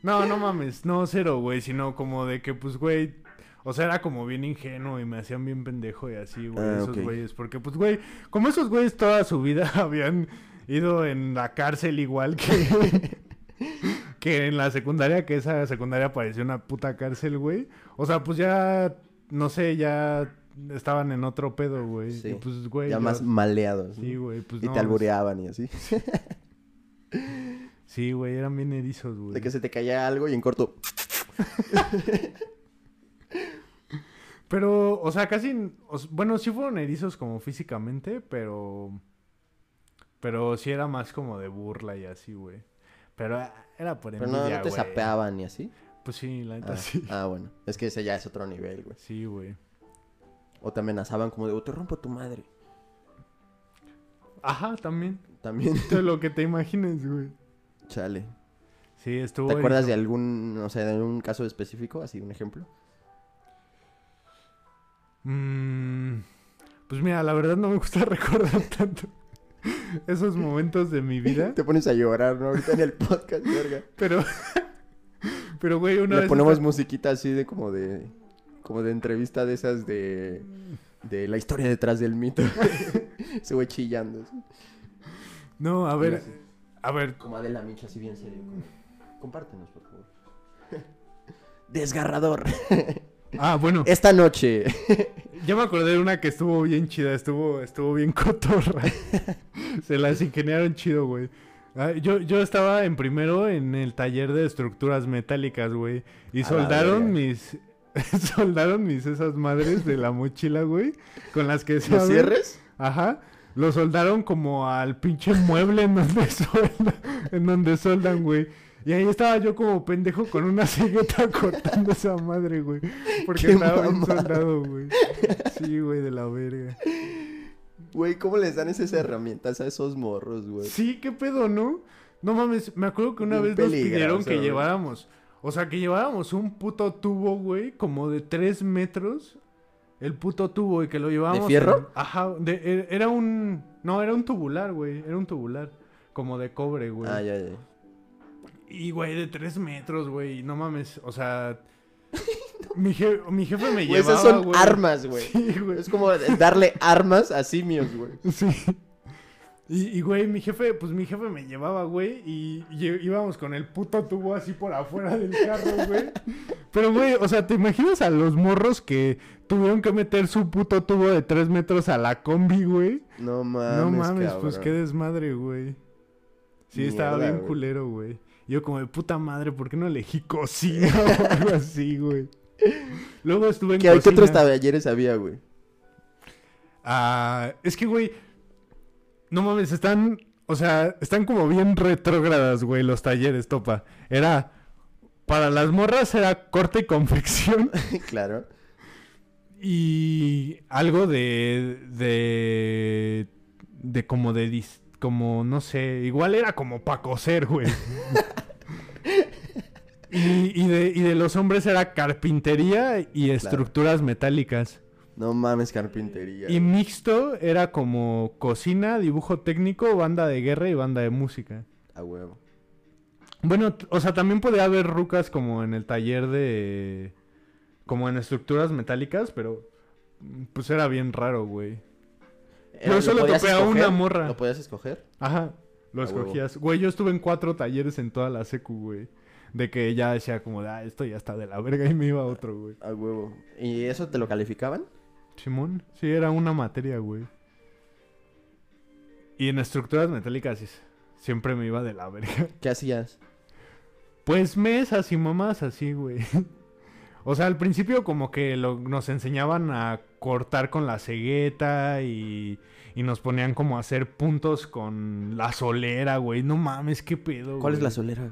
No, no mames, no cero, güey, sino como de que, pues, güey, o sea, era como bien ingenuo y me hacían bien pendejo y así, güey, Ah, esos güeyes, porque, pues, güey, como esos güeyes toda su vida habían ido en la cárcel igual que... que en la secundaria, que esa secundaria parecía una puta cárcel, güey. O sea, pues ya, no sé, ya estaban en otro pedo, güey. Sí. Y pues, güey. ya yo- más maleados. Sí, güey, pues y no. te albureaban y así. Sí, güey, eran bien erizos, güey. De que se te caía algo y en corto. Pero, o sea, casi, bueno, sí fueron erizos como físicamente, pero, pero sí era más como de burla y así, güey. Pero era por Pero envidia, no, no te güey. sapeaban y así. Pues sí, la neta Ah, sí. ah, bueno. Es que ese ya es otro nivel, güey. Sí, güey. O te amenazaban como de, "O te rompo tu madre. Ajá, también. También. Todo lo que te imagines, güey. Chale. Sí, estuvo. ¿Te acuerdas de algún, o sea, de algún caso específico? Así, un ejemplo. Mm, pues mira, la verdad no me gusta recordar tanto esos momentos de mi vida. Te pones a llorar, ¿no? Ahorita en el podcast, verga. Pero, pero güey, una Le vez. ponemos esta- musiquita así de como de, como de entrevista de esas de, de la historia detrás del mito. Ese güey chillando. No, a ver, a ver. Como Adela Micha, así bien serio. como, Compártenos, por favor. Desgarrador. Ah, bueno, Esta noche. ya me acordé de una que estuvo bien chida, estuvo, estuvo bien cotorra. Se las ingeniaron chido, güey. Ah, Yo, yo estaba en primero en el taller de estructuras metálicas, güey. Y A soldaron mis. soldaron mis esas madres de la mochila, güey. Con las que se ¿Los cierres? Ajá. Lo soldaron como al pinche mueble en donde soldan, en donde soldan, güey. Y ahí estaba yo como pendejo con una cegueta cortando esa madre, güey. Porque estaba mamada. soldado, güey. Sí, güey, de la verga. Güey, ¿cómo les dan esas herramientas a esos morros, güey? Sí, qué pedo, ¿no? No mames, me acuerdo que una vez nos pidieron que lleváramos. O sea, que lleváramos un puto tubo, güey, como de tres metros. El puto tubo y que lo llevábamos. fierro? en- Ajá, de- e- era un. No, era un tubular, güey. Era un tubular. Como de cobre, güey. Ah, ya, ya. Y, güey, de tres metros, güey. No mames, o sea. mi, je- mi jefe me llevaba, esas son armas, güey. Sí, güey. Es como darle armas a simios, güey. Sí. Y, y, güey, mi jefe, pues mi jefe me llevaba, güey, y, y íbamos con el puto tubo así por afuera del carro, güey. Pero, güey, o sea, ¿te imaginas a los morros que tuvieron que meter su puto tubo de tres metros a la combi, güey? No mames, No mames, cabrón. pues qué desmadre, güey. Sí, estaba bien güey. culero, güey. Yo como de puta madre, ¿por qué no elegí cocina o algo así, güey? Luego estuve en ¿Qué, ¿Qué cocina. otros talleres había, güey? Ah, es que, güey, no mames, están, o sea, están como bien retrógradas, güey, los talleres, topa. Era, para las morras era corte y confección claro. y algo de, de, de como de, dis- como, no sé, igual era como para coser, güey. Y, y de, y de los hombres era carpintería y estructuras metálicas. No mames, carpintería. Y mixto era como cocina, dibujo técnico, banda de guerra y banda de música. A huevo. Bueno, o sea, también podía haber rucas como en el taller de... como en estructuras metálicas, pero mm, pues era bien raro, güey. Yo solo ¿lo podías topé a una escoger? morra. ¿Lo podías escoger? Ajá, lo A huevo. escogías. Güey, yo estuve en cuatro talleres en toda la secu, güey. De que ya decía como, ah, esto ya está de la verga y me iba a otro, güey. A huevo. ¿Y eso te lo calificaban? Simón, sí, era una materia, güey. Y en estructuras metálicas sí, siempre me iba de la verga. ¿Qué hacías? Pues mesas y mamás así, güey. O sea, al principio como que lo- nos enseñaban a cortar con la cegueta y, y nos ponían como a hacer puntos con la solera, güey. No mames, qué pedo. ¿Cuál es la solera?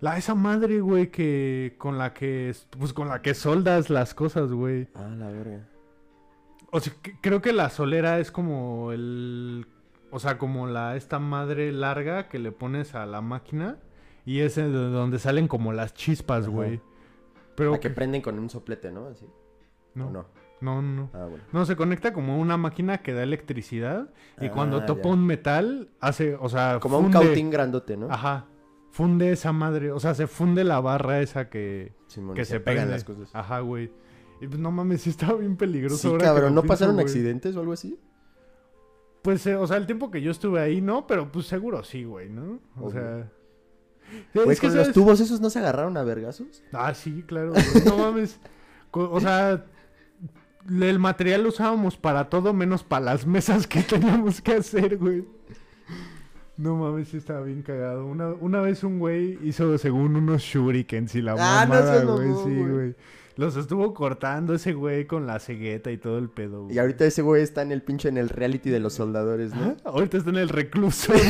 La esa madre, güey, que con la que pues con la que soldas las cosas, güey. Ah, la verga. O sea, creo que la solera es como el. O sea, como la esta madre larga que le pones a la máquina. Y es de donde salen como las chispas, güey. Pero. La que prenden con un soplete, ¿no? Así. no, ¿O no, no? no. Ah, bueno. No, se conecta como una máquina que da electricidad. Y Ah, cuando topa ya. un metal, hace. O sea, Como un cautín grandote, ¿no? Ajá. Funde esa madre. O sea, se funde la barra esa que. Simón, que y se, pegan las cosas. Ajá, güey. Y pues no mames, sí estaba bien peligroso. Sí, ahora cabrón. ¿No pienso, pasaron accidentes o algo así? Pues, eh, o sea, el tiempo que yo estuve ahí, no, pero pues seguro sí, güey, ¿no? O Obvio. sea. Güey, es que con los tubos esos no se agarraron a vergazos. Ah, sí, claro. güey. No mames. O sea, el material lo usábamos para todo menos para las mesas que teníamos que hacer, güey. No mames, sí estaba bien cagado. Una, una vez un güey hizo según unos shurikens y la Ah, no mamada, seas güey. mamón, Sí, güey. güey. Los estuvo cortando ese güey con la cegueta y todo el pedo, güey. Y ahorita ese güey está en el pinche en el reality de los soldadores, ¿no? Ahorita está en el recluso.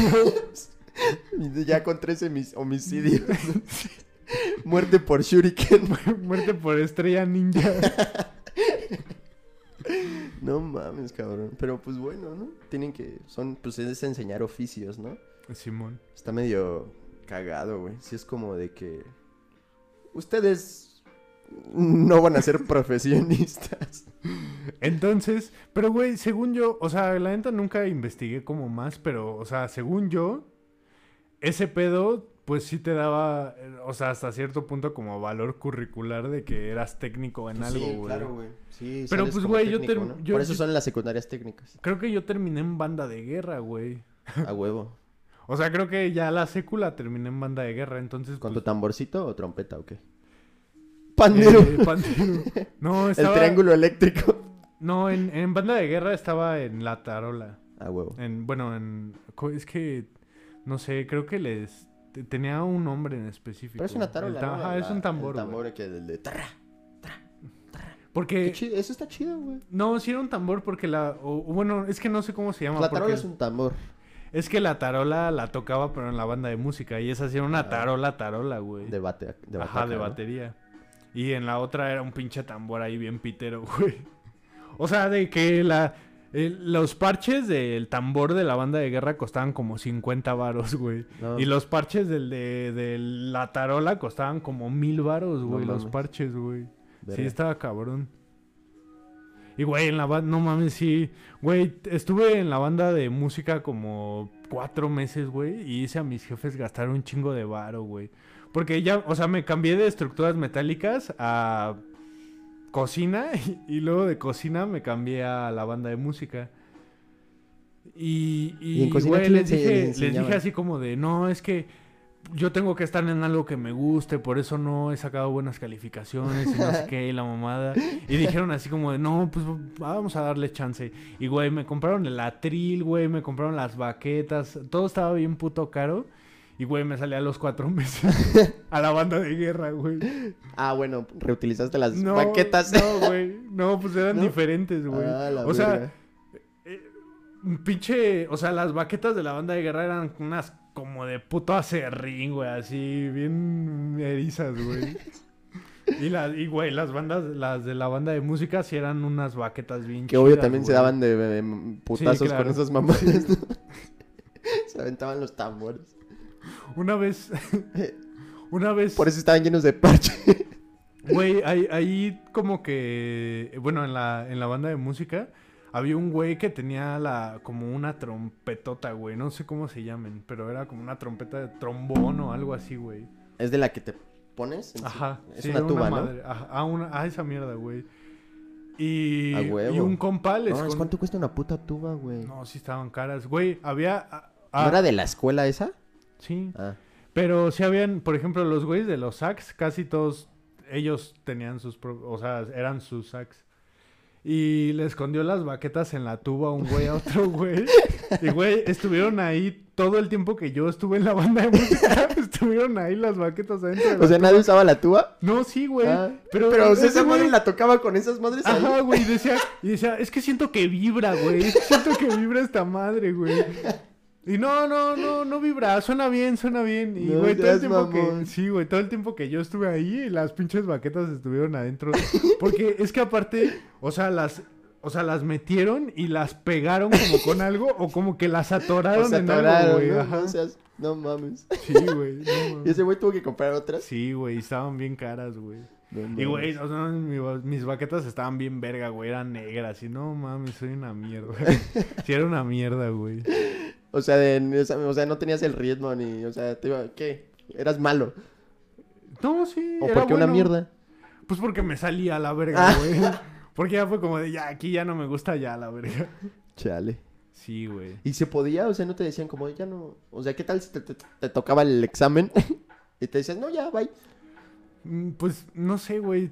Y ya con tres homicidios. Muerte por shuriken. Muerte por estrella ninja. No mames, cabrón. Pero pues bueno, ¿no? Tienen que... Son... Pues es enseñar oficios, ¿no? Simón. Está medio cagado, güey. Sí es como de que... Ustedes no van a ser profesionistas. Entonces, pero güey, según yo, o sea, la neta nunca investigué como más, pero, o sea, según yo, ese pedo, pues sí te daba, eh, o sea, hasta cierto punto como valor curricular de que eras técnico en algo, sí, güey. claro, güey. Sí, Pero, pues, güey, yo yo- Por eso son las secundarias técnicas. Creo que yo terminé en banda de guerra, güey. A huevo. O sea, creo que ya la sécula terminé en banda de guerra, entonces. ¿Con tu pues, tamborcito o trompeta o qué? Pandero. eh, pandero. No, el triángulo eléctrico. No, en, en banda de guerra estaba en la tarola. A huevo. En, bueno, en, es que, no sé, creo que les, te- tenía un nombre en específico. Pero es una tarola, ta- ¿no? Ajá, es un tambor, El tambor que el de... tarra. Porque, Qué chido, Eso está chido, güey. no, sí era un tambor porque la, o- bueno, es que no sé cómo se llama. La porque tarola es un tambor. es que la tarola la tocaba pero en la banda de música y esa sí era una Ah. tarola, tarola, güey. De, bate, de Ajá, de batería. Y en la otra era un pinche tambor ahí bien pitero, güey. O sea, de que la... el- los parches del tambor de la banda de guerra costaban como 50 varos, güey. No. Y los parches del de, de la tarola costaban como mil varos, güey. los mames. parches, güey. Sí, estaba cabrón. Y, güey, en la banda, no mames, sí. Güey, estuve en la banda de música como cuatro meses, güey. Y hice a mis jefes gastar un chingo de varo, güey. Porque ya, o sea, me cambié de estructuras metálicas a cocina. Y, y luego de cocina me cambié a la banda de música. Y, y, ¿Y en cocina les dije, le les dije así como de, no, es que yo tengo que estar en algo que me guste, por eso no he sacado buenas calificaciones y no sé qué, y la mamada. Y dijeron así como de, no, pues vamos a darle chance. Y, güey, me compraron el atril, güey, me compraron las baquetas, todo estaba bien puto caro. Y, güey, me salí a los cuatro meses a la banda de guerra, güey. Ah, bueno, reutilizaste las No, baquetas. No, güey, no, pues eran ¿No? diferentes, güey. Ah, o sea, un pinche, o sea, las baquetas de la banda de guerra eran unas como de puto acerrín, güey, así bien erizas, güey. Y las, y güey, las bandas, las de la banda de música sí eran unas baquetas bien Que obvio también se daban de eh, putazos claro. con esas mamadas. Se aventaban los tambores. Una vez, una vez, Por eso estaban llenos de parche. güey, ahí, ahí como que, bueno, en la, en la banda de música había un güey que tenía la, como una trompetota, güey, no sé cómo se llamen, pero era como una trompeta de trombón o algo así, güey. Es de la que te pones. Ajá. Es sí, una tuba, ¿no? madre. Ajá, ah, una, ah, esa mierda, güey. Y, A huevo. y un compa les No, con- ¿cuánto cuesta una puta tuba, güey? ¿No, No, sí estaban caras. Güey, había... ah, ah, era de la escuela esa? Sí. Ah. Pero sí habían, por ejemplo, los güeyes de los sax, casi todos ellos tenían sus... O sea, eran sus sax. Y le escondió las baquetas en la tuba un güey a otro güey. Y, güey, estuvieron ahí todo el tiempo que yo estuve en la banda de música. estuvieron ahí las baquetas adentro de la O sea, nadie usaba la tuba. No, sí, güey. Ah, Pero, Pero, o sea, ese esa madre güey- la tocaba con esas madres ahí. Ajá, güey, y decía, y decía, es que siento que vibra, güey, es que siento que vibra esta madre, güey. Y no, no, no, no vibra, suena bien, suena bien. Y, No güey, todo el tiempo mamón. que, sí, güey, todo el tiempo que yo estuve ahí, las pinches baquetas estuvieron adentro. Porque es que aparte, o sea, las, o sea, las metieron y las pegaron como con algo, o como que las atoraron O sea, en atoraron, algo, güey. ¿no? ajá. No seas- no mames. Sí, güey, no Y ese güey tuvo que comprar otras. Sí, güey, estaban bien caras, güey. Y, güey, o sea, mi- mis baquetas estaban bien verga, güey. Eran negras. Y no mames, soy una mierda. sí, era una mierda, güey. O sea, de- o sea, no tenías el ritmo ni, o sea, te iba, ¿qué? Eras malo. No, sí. ¿O era por qué una mierda? Pues porque me salía a la verga, Ah. güey. Porque ya fue como de, ya, aquí ya no me gusta ya la verga. Chale. Sí, güey. ¿Y se podía? O sea, no te decían como, ya no. O sea, ¿qué tal si te, te- te tocaba el examen? y te decías, no, ya, bye. Mm, Pues no sé, güey.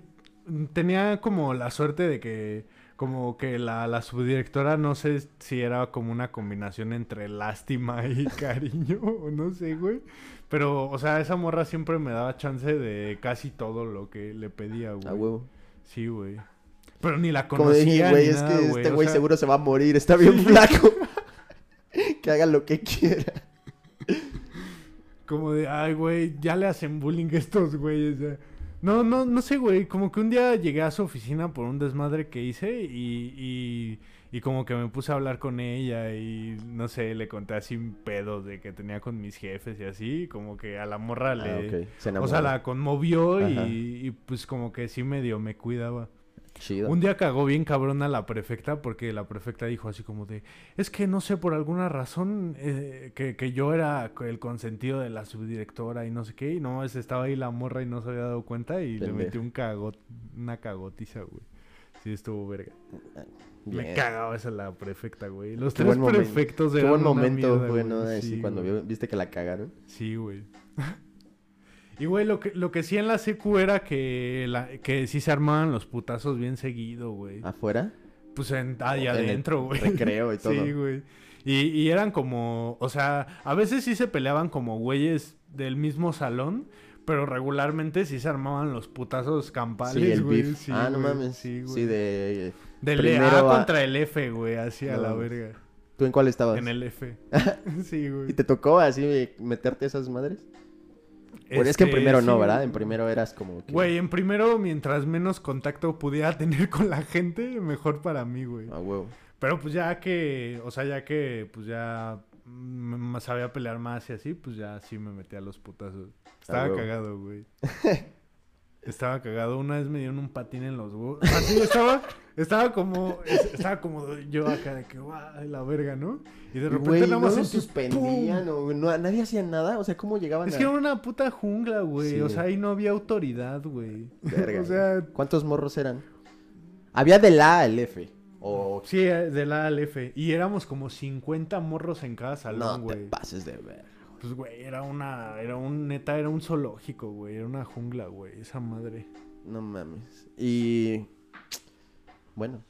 Tenía como la suerte de que, como que la, la subdirectora, no sé si era como una combinación entre lástima y cariño, o no sé, güey. Pero, o sea, esa morra siempre me daba chance de casi todo lo que le pedía, güey. A huevo. Sí, güey. Pero ni la conocía. güey, ni es nada, que güey. este o güey sea, seguro se va a morir, está bien flaco. que haga lo que quiera. Como de, ay, güey, ya le hacen bullying a estos güeyes. ya. No, no, no sé, güey. Como que un día llegué a su oficina por un desmadre que hice y, y, y como que me puse a hablar con ella y no sé, le conté así un pedo de que tenía con mis jefes y así. Como que a la morra le. Ah, ok. Se O sea, la conmovió y, y, pues como que sí medio me cuidaba. Chido. Un día cagó bien cabrón a la prefecta porque la prefecta dijo así como de, es que no sé, por alguna razón eh, que, que yo era el consentido de la subdirectora y no sé qué, y no, estaba ahí la morra y no se había dado cuenta y le metió un cagot, una cagotiza, güey. Sí, estuvo verga. Me Bien. cagaba esa la prefecta, güey. Los Qué tres prefectos Qué eran buen momento ¿no? güey. Sí, cuando güey. viste que la cagaron. Sí, güey. y, güey, lo que, lo que sí en la secu era que, la, que sí se armaban los putazos bien seguido, güey. ¿Afuera? Pues en, ahí En adentro, güey. recreo y todo. Sí, güey. Y, y eran como, o sea, a veces sí se peleaban como güeyes del mismo salón, pero regularmente sí se armaban los putazos campales, Sí, el güey. beef. Sí, ah, no mames. Sí, Sí, güey. de... Del primero A a- contra el F, güey, así a la verga. ¿Tú en cuál estabas? En el F. sí, güey. ¿Y te tocó así meterte esas madres? Bueno, es que en Este, primero no, ¿verdad? En primero eras como que... Güey, en primero, mientras menos contacto pudiera tener con la gente, mejor para mí, güey. A huevo. Pero pues ya que, o sea, ya que pues ya sabía pelear más y así, pues ya sí me metí a los putazos. Estaba cagado, güey. Estaba cagado. Una vez me dieron un patín en los huevos. Así estaba, estaba como, es- estaba como yo acá de que, guau, la verga, ¿no? Y de repente nada no más lo sentí, suspendían o no, nadie hacía nada. O sea, ¿cómo llegaban. Es a...? que era una puta jungla, güey. Sí. O sea, ahí no había autoridad, güey. Verga, o sea, ¿Cuántos morros eran? Había del A al F. O... Sí, eh, de la al F. Y éramos como 50 morros en cada No salón, te güey. pases de ver. Pues, güey, era una... Era un... Neta, era un zoológico, güey. Era una jungla, güey. Esa madre. No mames. Y... Bueno.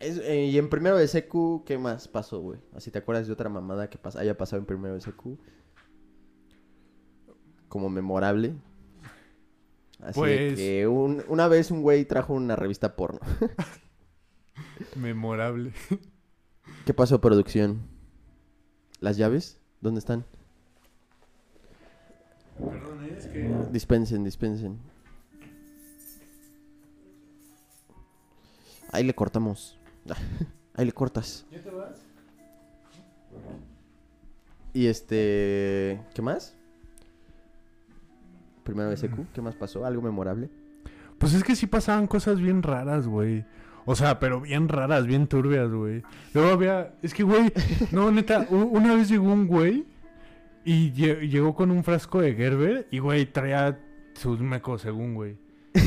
Es- eh, y en primero de secu, ¿qué más pasó, güey? Así te acuerdas de otra mamada que pas- haya pasado en primero de secu. Como memorable. Así de Pues- que un- una vez un güey trajo una revista porno. Memorable. ¿Qué pasó, producción? ¿Las llaves? ¿Dónde están? Perdón, ¿eh? es que... Dispensen, dispensen. Ahí le cortamos. Ahí le cortas. ¿Ya te vas? Y este... ¿Qué más? Primero de secu, ¿qué más pasó? ¿Algo memorable? Pues es que sí pasaban cosas bien raras, güey. O sea, pero bien raras, bien turbias, güey. Luego había... Es que, güey, no, neta, una vez llegó un güey y lle- llegó con un frasco de Gerber y, güey, traía sus mecos, según, güey.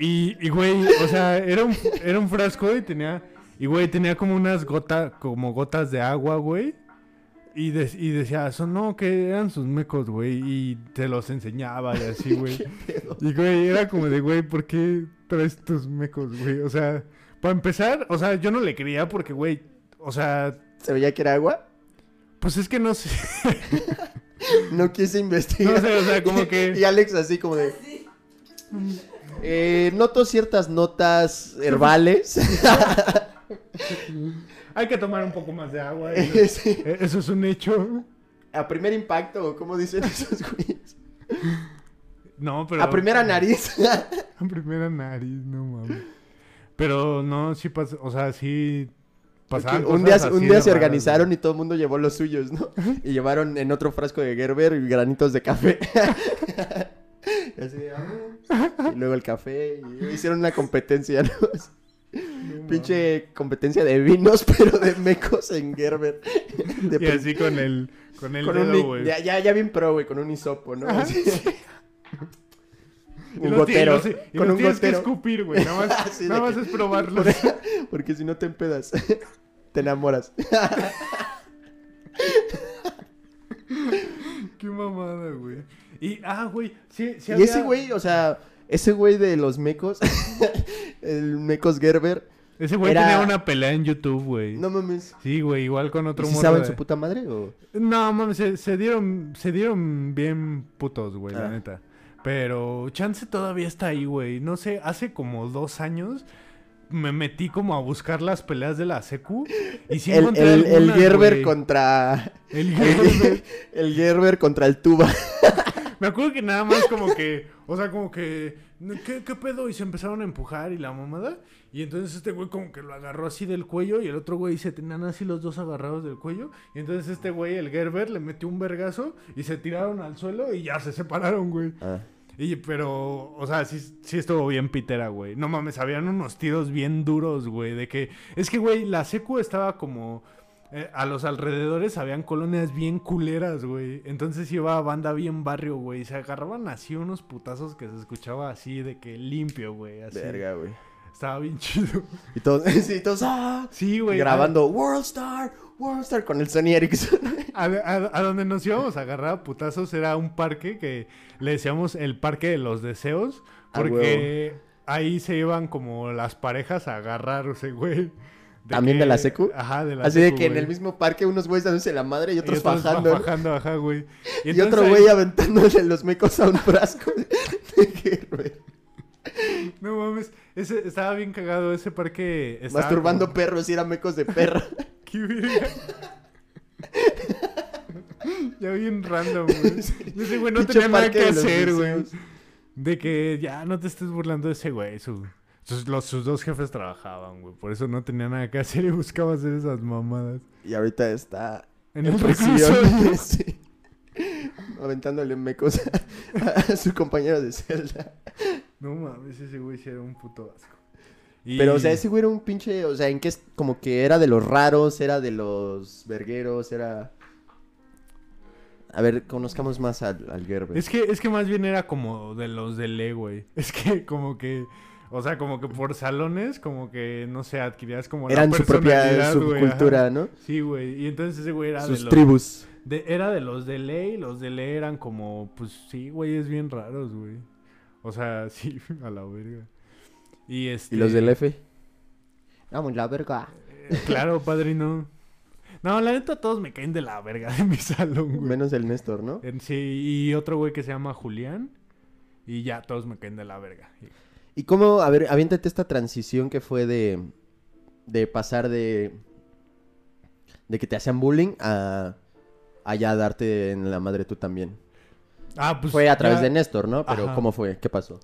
Y, y, güey, o sea, era un, era un frasco y tenía... Y, güey, tenía como unas gotas, como gotas de agua, güey. Y, de- y decía, son, no, que eran sus mecos, güey. Y te los enseñaba y así, güey. Y, güey, era como de, güey, ¿por qué traes tus mecos, güey? O sea, para empezar, o sea, yo no le creía porque, güey, o sea, ¿Se veía que era agua? Pues es que no sé. No quise investigar. No sé, o sea, como que- Y Alex así como de... Eh, noto ciertas notas herbales. Hay que tomar un poco más de agua. Eso, Sí. eso es un hecho. A primer impacto, ¿cómo dicen esos güeyes? No, pero. A primera nariz. A primera nariz, no mames. Pero no, sí pasa, o sea, sí pasaban un día, un día se organizaron y todo el mundo llevó los suyos, ¿no? Y llevaron en otro frasco de Gerber y granitos de café. Y así "Ah". y luego el café. Y hicieron una competencia, ¿no? Pinche competencia de vinos, pero de mecos en Gerber. De Y así con el, con el con dedo, güey. ya, ya, ya bien pro, güey, con un hisopo, ¿no? Así. Y un y gotero. y con los un tienes que gotero. escupir, güey. Nada más, nada más que- es probarlo. Porque, porque si no te empedas, te enamoras. Qué mamada, güey. Y, ah, güey, sí, sí Y había- ese güey, o sea, ese güey de los mecos, el mecos Gerber, Ese güey era- tenía una pelea en YouTube, güey. no mames. Sí, güey, igual con ¿Y otro si morro saben de- su puta madre o...? No, mames, se, se dieron, se dieron bien putos, güey, la Ah. neta. Pero Chance todavía está ahí, güey. No sé, hace como dos años me metí como a buscar las peleas de la secu y sí el, encontré el, Gerber contra... El Gerber. El Gerber contra el Tuba. Me acuerdo que nada más como que, o sea, como que, ¿qué, qué pedo? Y se empezaron a empujar y la mamada. Y entonces este güey como que lo agarró así del cuello y el otro güey se tenían así los dos agarrados del cuello. Y entonces este güey, el Gerber, le metió un vergazo y se tiraron al suelo y ya se separaron, güey. Ah, Y, pero, o sea, sí, sí estuvo bien pitera, güey. No mames, habían unos tiros bien duros, güey. De que, es que, güey, la secu estaba como... eh, a los alrededores habían colonias bien culeras, güey. Entonces iba banda bien barrio, güey. Se agarraban así unos putazos que se escuchaba así de que limpio, güey. Así. verga, güey. Estaba bien chido. Y todos, sí, todos, ¡ah! Sí, güey. Grabando World Star, World Star con el Sony Ericsson. A, a- a donde nos íbamos a agarrar a putazos era un parque que le decíamos el parque de los deseos. A Porque ahí se iban como las parejas a agarrarse, güey. ¿También de la secu? Ajá, de la Así de que en el mismo parque unos güeyes dándose la madre y Y otros fajando. ¿no? Fajando, ajá, güey. Y, otro ahí- güey aventándole los mecos a un frasco de. No mames, ese, estaba bien cagado ese parque. estaba Masturbando como- perros y eran mecos de perra. ¡Qué verga! ya bien random, güey. Ese güey no Pinche tenía nada que hacer, güey. De que ya no te estés burlando de ese güey. Su, sus, los, sus dos jefes trabajaban, güey. Por eso no tenía nada que hacer y buscaba hacer esas mamadas. Y ahorita está En en el prisión. Sí. Aventándole mecos a, a su compañero de celda. No mames, ese güey sí era un puto asco. Y- Pero, o sea, ese güey era un pinche. O sea, en que es como que era de los raros, era de los vergueros, era. A ver, conozcamos más al, al Gerber. Es que, es que más bien era como de los de Le, güey. Es que como que... O sea, como que por salones, como que, no sé, adquirías como la Eran su propia güey, subcultura. ¿no? Sí, güey. Y entonces ese güey era de Sus los... tribus. de- era de los de ley. Los de ley eran como, pues sí, güeyes bien raros, güey. O sea, sí, a la verga. Y este... ¿Y los del F? Vamos, la verga. eh, Claro, padrino. No, la neta todos me caen de la verga de mi salón, güey. Menos el Néstor, ¿no? En- Sí, y otro güey que se llama Julián. Y ya, todos me caen de la verga. Y- ¿Y cómo, a ver, aviéntate esta transición que fue de, de pasar de, de que te hacían bullying a, a ya darte en la madre tú también? Ah, pues. fue a través ya- de Néstor, ¿no? Pero Ajá. ¿cómo fue? ¿Qué pasó?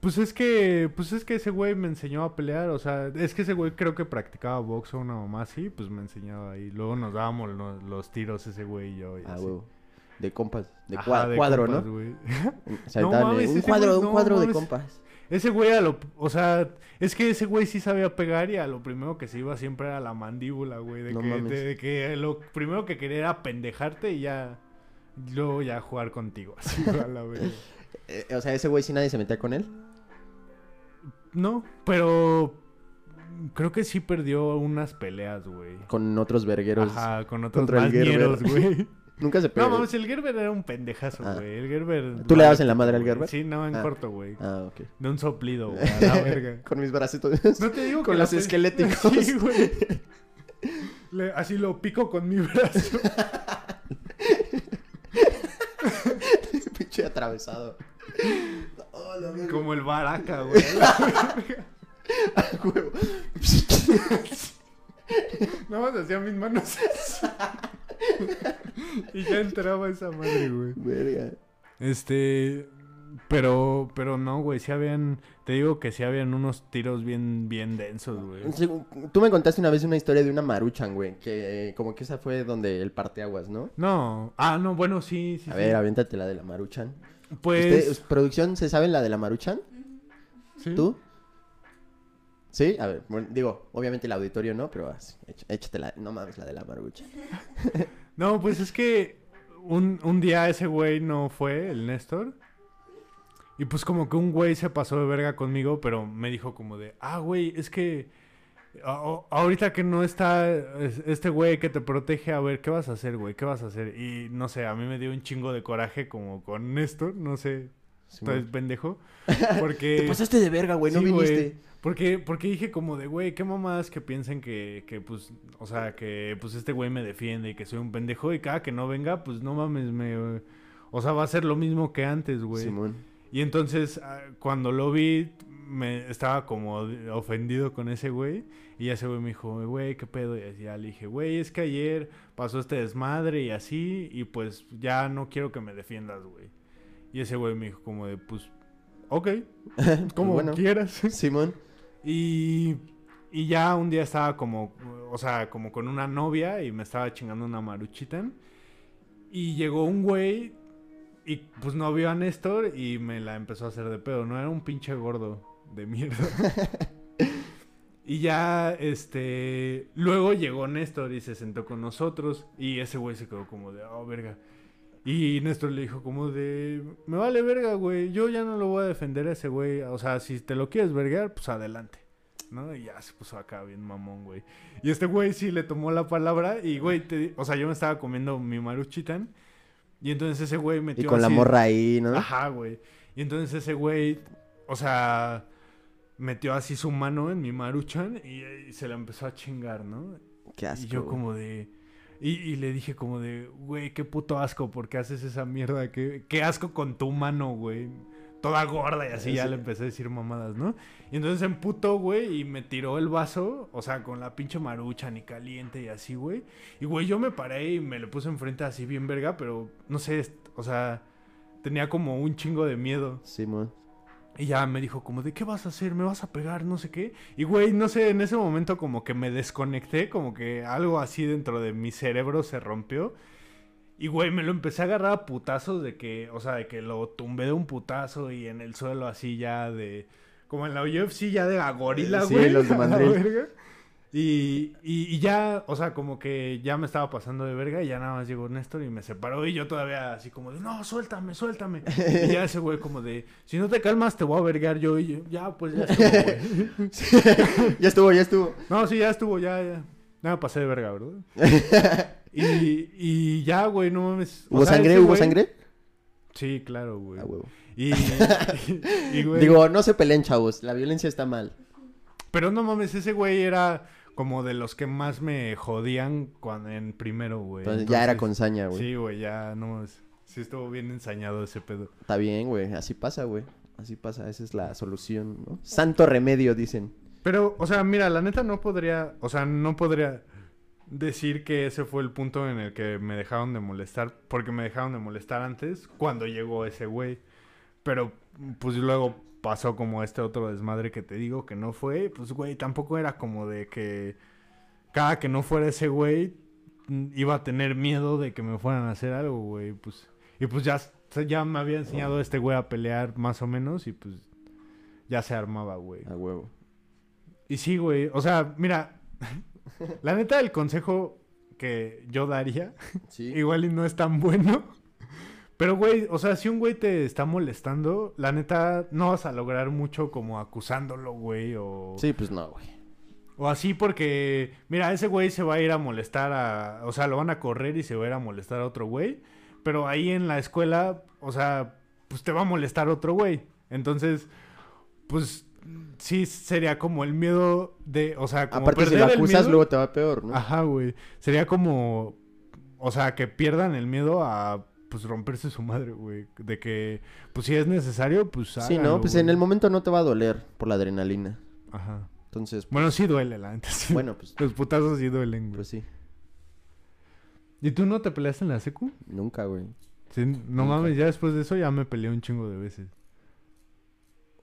Pues es que, pues es que ese güey me enseñó a pelear, o sea, es que ese güey creo que practicaba box o una mamá así, pues me enseñaba ahí. Luego nos dábamos lo- los, tiros ese güey y yo. y Ah, así. huevo. De compas, de, Ajá, de cuadro, compas, ¿no? güey. O sea, dale, mames, un cuadro, güey, un cuadro de compas. Ese güey a lo, o sea, es que ese güey sí sabía pegar y a lo primero que se iba siempre era la mandíbula, güey, de, No que, mames. de, de que lo primero que quería era pendejarte y ya, luego ya jugar contigo, así, a la. Eh, o sea, ese güey sí nadie se metía con él. No, pero creo que sí perdió unas peleas, güey. Con otros vergueros. Ajá, con otros ñeros, güey. Nunca se pegó. No, mames, el Gerber era un pendejazo, Ah. güey. El Gerber... ¿Tú le dabas en la madre al. Gerber? Sí, no, en Ah. corto, güey. Ah, ok. De un soplido, güey, a la verga. Con mis bracitos. No te digo Con que los esqueléticos. Sí, güey. Así lo pico con mi brazo. Pinche atravesado. Oh, la verga. Como el baraca, güey. Huevo. Nada más hacía mis manos así. y ya entraba esa madre, güey. Verga. Este, pero, pero no, güey, sí habían, te digo que sí habían unos tiros bien, bien densos, güey. Sí, Tú me contaste una vez una historia de una maruchan, güey. Que eh, como que esa fue donde el parteaguas, ¿no? No, ah, no, bueno, sí, sí. A sí. ver, aviéntate la de la maruchan. pues, ¿Ustedes, producción, ¿se saben la de la maruchan? sí. ¿Tú? ¿Sí? A ver, bueno, digo, obviamente el auditorio no, pero así, éch- échatela. No mames, la de la maruchan. No, pues es que un, un día ese güey no fue, el Néstor. Y pues como que un güey se pasó de verga conmigo, pero me dijo como de, ah, güey, es que ahorita que no está es- este güey que te protege, a ver, ¿qué vas a hacer, güey? ¿Qué vas a hacer? Y no sé, a mí me dio un chingo de coraje como con Néstor, no sé, Simón. pendejo. Porque... Te pasaste de verga, güey, no Sí, güey. viniste. Porque, porque dije como de, güey, qué mamás que piensen que, que, pues, o sea, que, pues, este güey me defiende y que soy un pendejo y cada que no venga, pues, no mames, me... O sea, va a ser lo mismo que antes, güey. Simón. Y entonces, ah, cuando lo vi, me estaba como ofendido con ese güey. Y ese güey me dijo, güey, ¿qué pedo? Y ya le dije, güey, es que ayer pasó este desmadre y así, y pues ya no quiero que me defiendas, güey. Y ese güey me dijo como de, pues, ok, como Bueno. quieras. Simón. Y, y ya un día estaba como, o sea, como con una novia y me estaba chingando una maruchitan. Y llegó un güey y pues no vio a Néstor y me la empezó a hacer de pedo. No era un pinche gordo de mierda. y ya, este, luego llegó Néstor y se sentó con nosotros y ese güey se quedó como de, oh, verga. Y Néstor le dijo como de, me vale verga, güey, yo ya no lo voy a defender a ese güey. O sea, si te lo quieres vergar, pues adelante. ¿No? Y ya se puso acá bien mamón, güey. Y este güey sí le tomó la palabra y, güey, te- o sea, yo me estaba comiendo mi maruchitan. Y entonces ese güey metió Y con la morra ahí, ¿no? Ajá, güey. Y entonces ese güey, o sea, metió así su mano en mi maruchan y, y se la empezó a chingar, ¿no? Qué asco. y yo como de... Y, y le dije como de, güey, qué puto asco, ¿por qué haces esa mierda? ¿Qué, qué asco con tu mano, güey? Toda gorda y así ya Sí. le empecé a decir mamadas, ¿no? Y entonces se emputó, güey, y me tiró el vaso, o sea, con la pinche marucha ni caliente y así, güey. Y, güey, yo me paré y me le puse enfrente así bien verga, pero no sé, o sea, tenía como un chingo de miedo. Simón. Y ya me dijo como de, ¿qué vas a hacer? ¿Me vas a pegar? No sé qué. Y güey, no sé, en ese momento como que me desconecté, como que algo así dentro de mi cerebro se rompió. Y güey, me lo empecé a agarrar a putazos de que, o sea, de que lo tumbé de un putazo y en el suelo así ya de... Como en la UFC ya de la gorila, Sí, güey. los de verga. Y, y, y ya, o sea, como que ya me estaba pasando de verga y ya nada más llegó Néstor y me separó y yo todavía así como de, no, suéltame, suéltame. Y ya ese güey como de, si no te calmas te voy a vergar yo y yo, ya, pues ya estuvo, güey. ya estuvo, ya estuvo. No, sí, ya estuvo, ya, ya. Me pasé de verga, ¿verdad? y, y ya, güey, no mames. ¿Hubo sea, sangre? ¿Hubo güey- sangre? Sí, claro, güey. A huevo. Y, y, güey, Digo, no se peleen, chavos. La violencia está mal. Pero no mames, ese güey era como de los que más me jodían cuando, en primero, güey. Entonces, ya era con saña, güey. Sí, güey, ya no mames. Sí estuvo bien ensañado ese pedo. Está bien, güey. Así pasa, güey. Así pasa. Esa es la solución, ¿no? Santo remedio, dicen. Pero, o sea, mira, la neta no podría, o sea, no podría decir que ese fue el punto en el que me dejaron de molestar, porque me dejaron de molestar antes cuando llegó ese güey. Pero, pues luego pasó como este otro desmadre que te digo que no fue, pues güey, tampoco era como de que cada que no fuera ese güey mm, iba a tener miedo de que me fueran a hacer algo, güey, pues y pues ya ya me había enseñado este güey a pelear más o menos y pues ya se armaba, güey. A huevo. Y sí, güey. O sea, mira, la neta el consejo que yo daría, Sí. igual y no es tan bueno. Pero, güey, o sea, si un güey te está molestando, la neta no vas a lograr mucho como acusándolo, güey, o, Sí, pues no, güey. o así porque, mira, ese güey se va a ir a molestar a, o sea, lo van a correr y se va a ir a molestar a otro güey, pero ahí en la escuela, o sea, pues te va a molestar otro güey. Entonces, pues sí sería como el miedo de, o sea, como Aparte, si perder lo el acusas, miedo. luego te va peor, ¿no? Ajá, güey. Sería como, o sea, que pierdan el miedo a, pues, romperse su madre, güey. De que, pues, si es necesario, pues, sí, ¿no? Pues güey. en el momento no te va a doler por la adrenalina. Ajá. Entonces, Bueno, sí duele, la neta. sí. bueno, pues, Los putazos sí duelen, güey. pues sí. ¿Y tú no te peleaste en la secu? Nunca, güey. Sí, no Nunca. mames, ya después de eso ya me peleé un chingo de veces.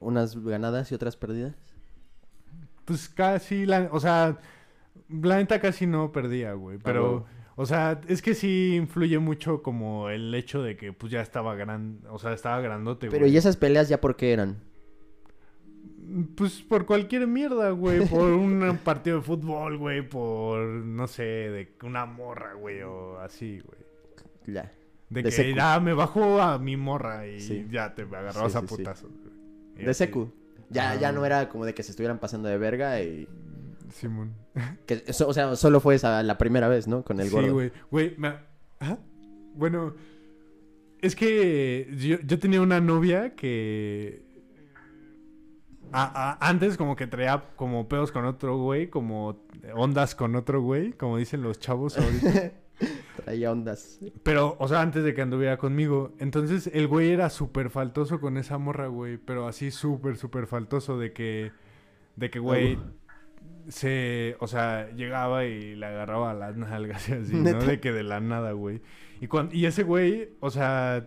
Unas ganadas y otras perdidas. Pues casi, la, o sea, la neta casi no perdía, güey. Pero, huevo. o sea, es que sí influye mucho como el hecho de que pues ya estaba gran, o sea, estaba grandote, Pero güey. ¿y esas peleas ya por qué eran? Pues por cualquier mierda, güey. Por un partido de fútbol, güey. Por, no sé, de una morra, güey. O así, güey. Ya. De, De que ya me bajó a mi morra y Sí. ya te agarrabas Sí, a sí, sí. putazos. De así. secu. Ya, ya no era como de que se estuvieran pasando de verga y... Simón. Que, o sea, solo fue esa la primera vez, ¿no? Con el sí, gordo. güey. Güey, me... Bueno, es que yo, yo tenía una novia que... a- a- antes como que traía como pedos con otro güey, como ondas con otro güey, como dicen los chavos ahorita. Traía ondas. Pero, o sea, antes de que anduviera conmigo. Entonces, el güey era súper faltoso con esa morra, güey. Pero así súper, súper faltoso de que... De que, güey... Se... O sea, llegaba y le agarraba las nalgas y así, ¿no? De que de la nada, güey. Y, cuan- y ese güey, o sea...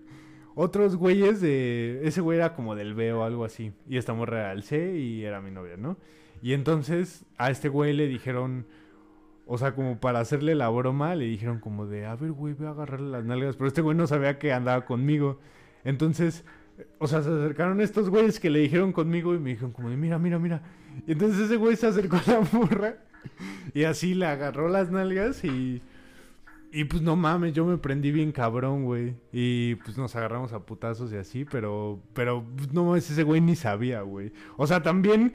otros güeyes de... Ese güey era como del B o algo así. Y esta morra era el C y era mi novia, ¿no? Y entonces, a este güey le dijeron... O sea, como para hacerle la broma, le dijeron como de, a ver, güey, voy a agarrarle las nalgas. Pero este güey no sabía que andaba conmigo. Entonces, o sea, se acercaron estos güeyes que le dijeron conmigo y me dijeron como de, mira, mira, mira. Y entonces ese güey se acercó a la morra y así le agarró las nalgas y... Y pues no mames, yo me prendí bien cabrón, güey. Y pues nos agarramos a putazos y así, pero... Pero pues, no mames, ese güey ni sabía, güey. O sea, también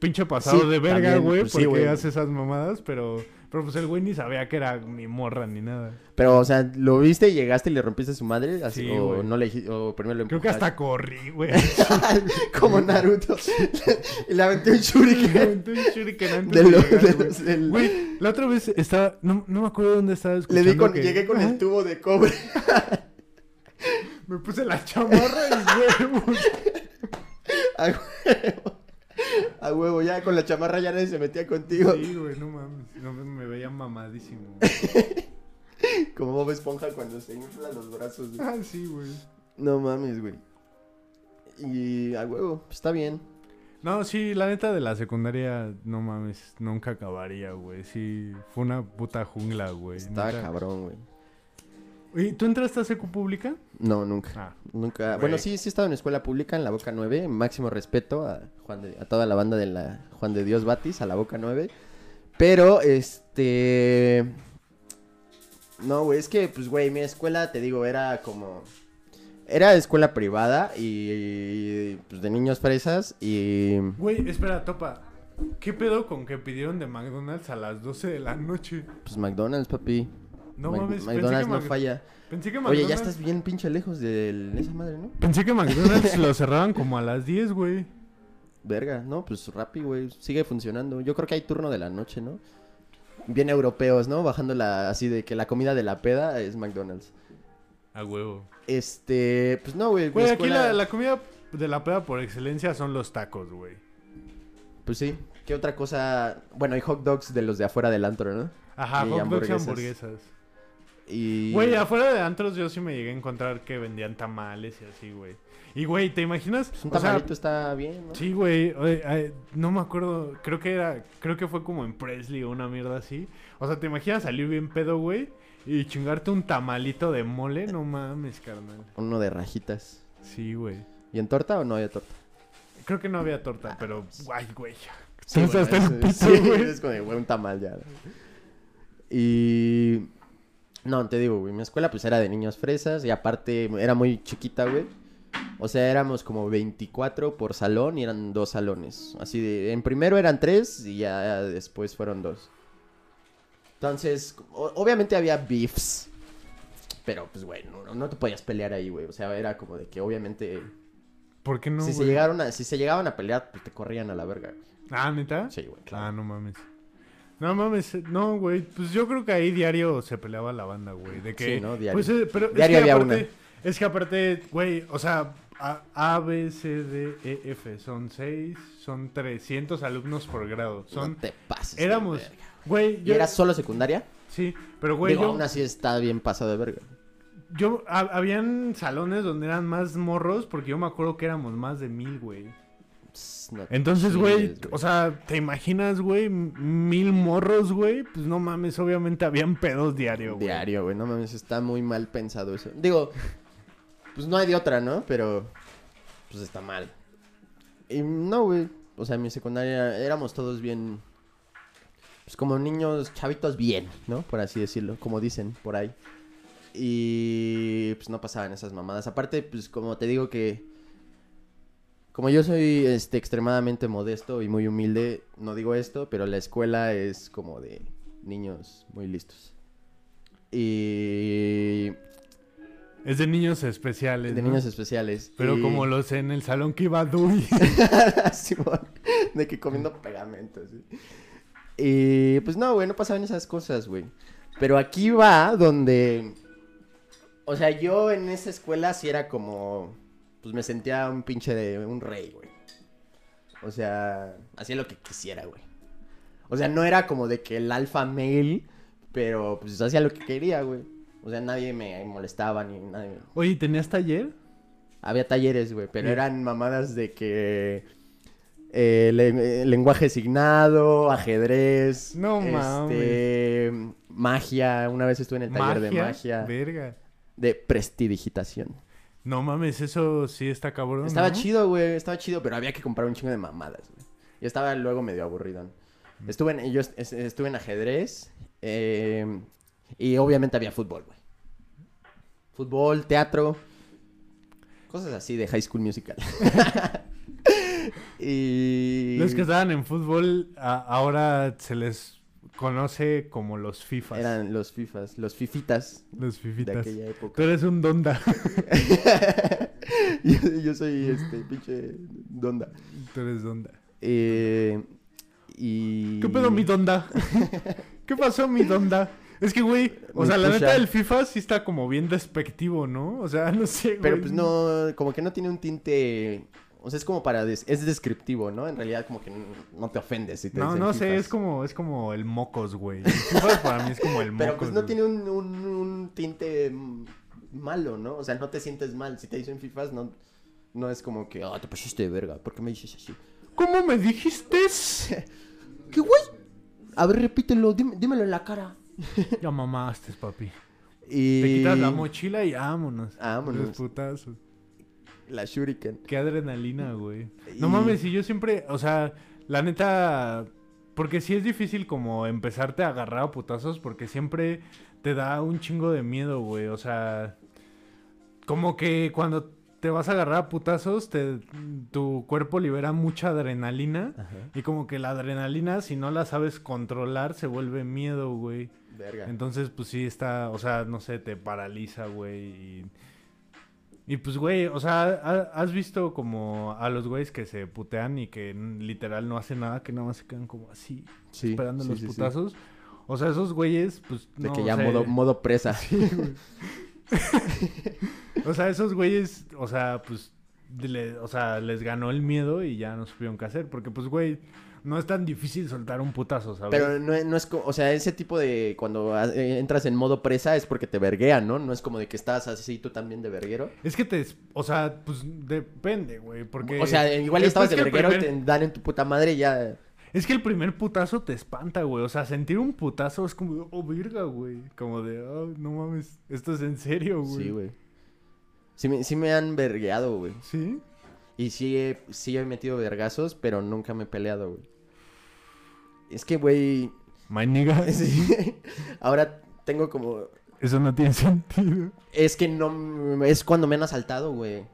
pinche pasado Sí, de verga, güey, pues, porque hace esas mamadas, pero... Pero pues el güey ni sabía que era mi morra ni nada. Pero, o sea, ¿lo viste y llegaste y le rompiste a su madre? Así, Sí, o güey. no le o primero le Creo que hasta corrí, güey. Como Naruto. y le aventé un shuriken. Un shuriken antes De de lo- llegar, de güey. los- del- Güey, la otra vez estaba... No, no me acuerdo dónde estaba Le escuchando di con, que- llegué con el tubo de cobre. Me puse la chamarra y huevos. A huevo. A huevo, ya con la chamarra ya nadie se metía contigo. Sí, güey, no mames. No, me veía mamadísimo. Como Bob Esponja cuando se infla los brazos. güey. ah, sí, güey. No mames, güey. Y a huevo, está bien. No, sí, la neta de la secundaria, no mames, nunca acabaría, güey. Sí, fue una puta jungla, güey. Está cabrón, güey. Oye, ¿tú entraste a secu pública? No, nunca. Ah, Nunca. Güey. Bueno, sí, sí he estado en escuela pública en la Boca 9. Máximo respeto a Juan de- a toda la banda de la Juan de Dios Batis, a la Boca 9. Pero, este... No, güey, es que, pues, güey, mi escuela, te digo, era como... Era escuela privada y, pues, de niños fresas y... Güey, espera, topa. ¿Qué pedo con que pidieron de McDonald's a las 12 de la noche? Pues McDonald's, papi. No Mac- mames, McDonald's no Mac- falla. Pensé que Oye, ya estás bien pinche lejos de esa madre, ¿no? Pensé que McDonald's lo cerraban como a las 10, güey. Verga, no, pues Rappi, güey, sigue funcionando. Yo creo que hay turno de la noche, ¿no? Bien europeos, ¿no? Bajando la, así de que la comida de la peda es McDonald's. A huevo. Este, pues no, güey. Güey, aquí la, la comida de la peda por excelencia son los tacos, güey. Pues sí. ¿Qué otra cosa? Bueno, hay hot dogs de los de afuera del antro, ¿no? Ajá, Y hot dogs y hamburguesas. Y... Güey, afuera de antros yo sí me llegué a encontrar que vendían tamales y así, güey. Y, güey, ¿te imaginas? pues un O sea, tamalito está bien, ¿no? Sí, güey. No me acuerdo. Creo que era. Creo que fue como en Presley o una mierda así. O sea, ¿te imaginas salir bien pedo, güey? Y chingarte un tamalito de mole. No mames, carnal. Uno de rajitas. Sí, güey. ¿Y en torta o no había torta? Creo que no había torta, pero. Ay, güey. Sí, hasta el bueno, pito, sí, güey. es como de, güey, un tamal ya. Y... No, te digo, güey, mi escuela pues era de niños fresas y aparte era muy chiquita, güey. O sea, éramos como 24 por salón y eran dos salones. Así de, en primero eran tres y ya después fueron dos. Entonces, obviamente había beefs. Pero pues, güey, no, no te podías pelear ahí, güey. O sea, era como de que obviamente... ¿Por qué no? si, se llegaron a, si se llegaban a pelear, pues te corrían a la verga. güey. Ah, neta. Sí, güey, claro. Ah, no mames. No mames, no, güey. Pues yo creo que ahí diario se peleaba la banda, güey. De que. Sí, ¿no? Diario. Pues, eh, pero es Diario que había aparte, una. Es que aparte, güey, o sea, A, A, B, C, D, E, F. Son seis, son 300 alumnos por grado. Son. No te pases. de éramos. verga. Güey, ¿Y yo. era solo secundaria? Sí, pero güey, Digo, yo. aún así está bien pasado de verga. Yo. ha- habían salones donde eran más morros, porque yo me acuerdo que éramos más de mil, güey. No te Entonces, güey, o sea, ¿te imaginas, güey? Mil morros, güey. Pues no mames, obviamente habían pedos diario, güey. Diario, güey. No mames, está muy mal pensado eso. Digo, pues no hay de otra, ¿no? Pero, pues está mal. Y no, güey. O sea, en mi secundaria éramos todos bien. Pues como niños, chavitos bien, ¿no? Por así decirlo, como dicen por ahí. Y pues no pasaban esas mamadas. Aparte, pues como te digo que. Como yo soy este extremadamente modesto y muy humilde, no digo esto, pero la escuela es como de niños muy listos. Y Es de niños especiales. de ¿no? niños especiales. Pero Y- como los en el salón que iba. Simón, de que comiendo pegamento, sí. Y pues no, güey, no pasaban esas cosas, güey. Pero aquí va donde. O sea, yo en esa escuela sí era como. Pues me sentía un pinche de un rey, güey. O sea, hacía lo que quisiera, güey. O sea, no era como de que el alfa male, pero pues hacía lo que quería, güey. O sea, nadie me molestaba ni nadie. Oye, ¿tenías taller? Había talleres, güey, pero Sí. eran mamadas de que eh, le- eh, lenguaje signado, ajedrez, No este, magia. Una vez estuve en el taller de magia, Verga. de prestidigitación. No mames, eso sí está cabrón. Estaba ¿no? chido, güey, estaba chido, pero había que comprar un chingo de mamadas, güey. Y estaba luego medio aburrido. Estuve en, yo est- est- estuve en ajedrez eh, y obviamente había fútbol, güey. Fútbol, teatro, cosas así de High School Musical. y... Los que estaban en fútbol a- ahora se les conoce como los FIFAs. Eran los FIFAs, los FIFitas los de FIFitas. aquella Tú época. eres un donda. yo, yo soy este pinche donda. Tú eres donda. Eh, y... ¿Qué pedo, mi donda? ¿Qué pasó, mi donda? Es que, güey, o sea, la neta del FIFA sí está como bien despectivo, ¿no? O sea, no sé, güey. Pero pues no, como que no tiene un tinte... O sea, es como para... des- es descriptivo, ¿no? En realidad como que no te ofendes si te No, dicen no sé, es como, es como el mocos, güey. Para mí es como el mocos. Pero pues no güey. tiene un, un, un tinte malo, ¿no? O sea, no te sientes mal. Si te dicen FIFAs, no, no es como que... Ah, te pusiste de verga. ¿Por qué me dices así? ¿Cómo me dijiste? ¿Qué güey? A ver, repítelo. dime- dímelo en la cara. Ya mamaste, papi. Y... Te quitas la mochila y vámonos. Vámonos. Los putazos. La shuriken. Qué adrenalina, güey. No mames, y yo siempre, o sea, la neta, porque sí es difícil como empezarte a agarrar a putazos porque siempre te da un chingo de miedo, güey. O sea, como que cuando te vas a agarrar a putazos, te, tu cuerpo libera mucha adrenalina. Ajá. Y como que la adrenalina, si no la sabes controlar, se vuelve miedo, güey. Verga. Entonces, pues sí está, o sea, no sé, te paraliza, güey. Y, y pues, güey, o sea, ha- ¿has visto como a los güeyes que se putean y que literal no hacen nada, que nada más se quedan como así, Sí, esperando sí, los sí, putazos? O sea, esos güeyes, pues, De que ya modo, modo presa. O sea, esos güeyes, o sea, pues, le- o sea, les ganó el miedo y ya no supieron qué hacer. Porque, pues, güey, no es tan difícil soltar un putazo, ¿sabes? Pero no, es- no es como, o sea, ese tipo de cuando ah, eh, entras en modo presa es porque te verguean, ¿no? No es como de que estás así tú también de verguero. Es que te, o sea, pues depende, güey, porque... o sea, igual es estabas de verguero y te dan en tu puta madre y ya. Es que el primer putazo te espanta, güey. O sea, sentir un putazo es como, oh, virga, güey. Como de, oh, no mames, esto es en serio, güey. Sí, güey. Sí me, sí me han vergueado, güey. ¿Sí? Y sí he, sí he metido vergazos, pero nunca me he peleado, güey. Es que, güey. My nigga. sí, Ahora tengo como. Eso no tiene sentido. Es que no. Es cuando me han asaltado, güey.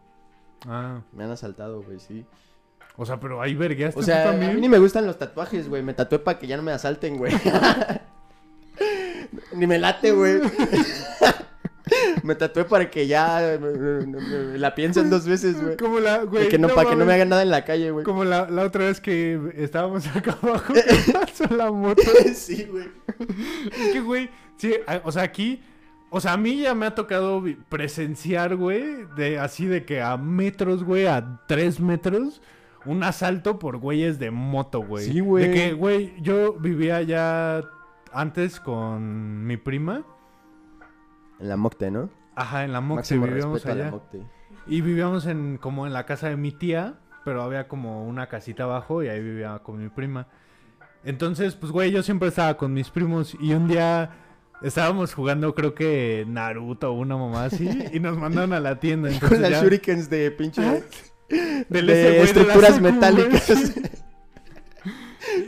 Ah, Me han asaltado, güey, sí. o sea, pero ahí vergueaste O tú sea, a también. mí ni me gustan los tatuajes, güey. Me tatué para que ya no me asalten, güey. ni me late, güey. Me tatué para que ya me- me- la piensen dos veces, güey. Como la, güey. Que no, para que no me hagan nada en la calle, güey. Como la, la otra vez que estábamos acá abajo que pasó la moto. sí, güey. Es que, güey, sí, o sea, aquí, o sea, a mí ya me ha tocado presenciar, güey, de así de que a metros, güey, a tres metros, un asalto por güeyes de moto, güey. Sí, güey. De que, güey, yo vivía ya antes con mi prima. En la Mocte, ¿no? Ajá, en la Máximo vivíamos allá. Mocte. Y vivíamos en, como en la casa de mi tía, pero había como una casita abajo y ahí vivía con mi prima. Entonces, pues, güey, yo siempre estaba con mis primos y un día estábamos jugando, creo que Naruto o una mamá así, y nos mandaron a la tienda. Con las ya- shurikens de pinche... del de de estructuras metálicas.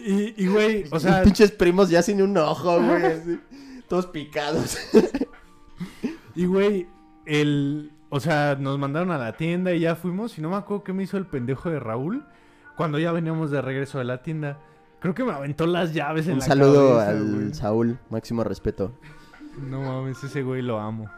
Y, y, güey, o sea, pinches primos ya sin un ojo, güey. así, Todos picados. Y güey, el. O sea, nos mandaron a la tienda y ya fuimos. Y no me acuerdo qué me hizo el pendejo de Raúl. Cuando ya veníamos de regreso de la tienda. Creo que me aventó las llaves en Un la saludo cabeza, al güey. Saúl. Máximo respeto. No mames, ese güey lo amo.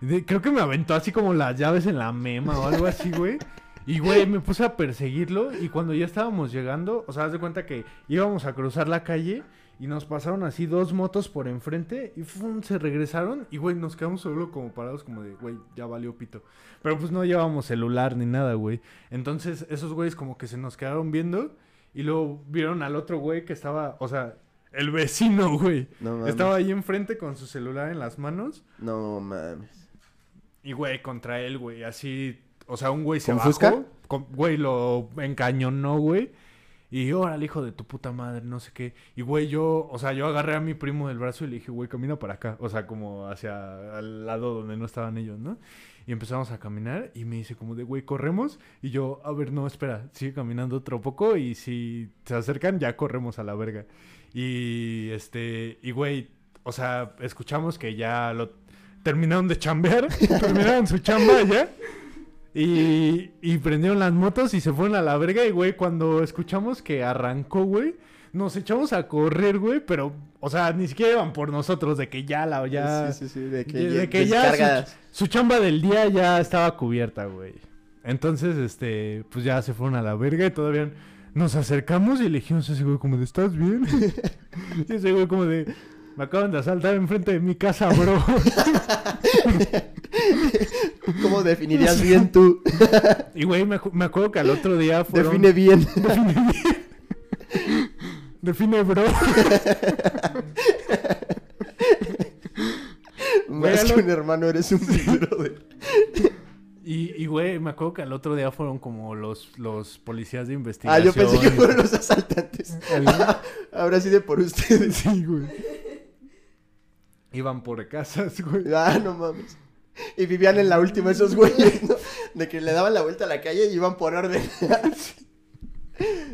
De- creo que me aventó así como las llaves en la mema o algo así, güey. Y, güey, me puse a perseguirlo. Y cuando ya estábamos llegando, o sea, haz de cuenta que íbamos a cruzar la calle. Y nos pasaron así dos motos por enfrente. Y ¡fum! se regresaron. Y, güey, nos quedamos solo como parados, como de, güey, ya valió pito. Pero pues no llevábamos celular ni nada, güey. Entonces, esos güeyes como que se nos quedaron viendo. Y luego vieron al otro güey que estaba, o sea, el vecino, güey. No mames. Estaba ahí enfrente con su celular en las manos. No mames. Y, güey, contra él, güey. Así, o sea, un güey se ¿Con bajó. Fusca? con- Güey, lo encañonó, güey. Y órale, hijo de tu puta madre, no sé qué. Y, güey, yo, o sea, yo agarré a mi primo del brazo y le dije, güey, camina para acá. O sea, como hacia al lado donde no estaban ellos, ¿no? Y empezamos a caminar y me dice como de, güey, corremos. Y yo, a ver, no, espera, sigue caminando otro poco y si se acercan ya corremos a la verga. Y, este, y, güey, o sea, escuchamos que ya lo terminaron de chambear, terminaron su chamba ya. Y, y prendieron las motos y se fueron a la verga. Y, güey, cuando escuchamos que arrancó, güey, nos echamos a correr, güey. Pero, o sea, ni siquiera iban por nosotros, de que ya la, ya. Sí, sí, sí. De que, de- ya- de que ya. Su chamba del día ya estaba cubierta, güey. Entonces, este, pues ya se fueron a la verga y todavía nos acercamos y le dijimos a ese güey como de, ¿estás bien? y ese güey como de, me acaban de asaltar enfrente de mi casa, bro. ¿Cómo definirías bien tú? y güey, me, acu- me acuerdo que al otro día fueron... Define bien. Define, bro. Más que un hermano, eres un brother. Y, y, güey, me acuerdo que al otro día fueron como los, los policías de Ah, investigación. yo pensé que fueron los asaltantes. Ahora sí de por ustedes. Sí, güey. Iban por casas, güey. Ah, no mames. Y vivían en la última esos güeyes, ¿no? De que le daban la vuelta a la calle y iban por orden.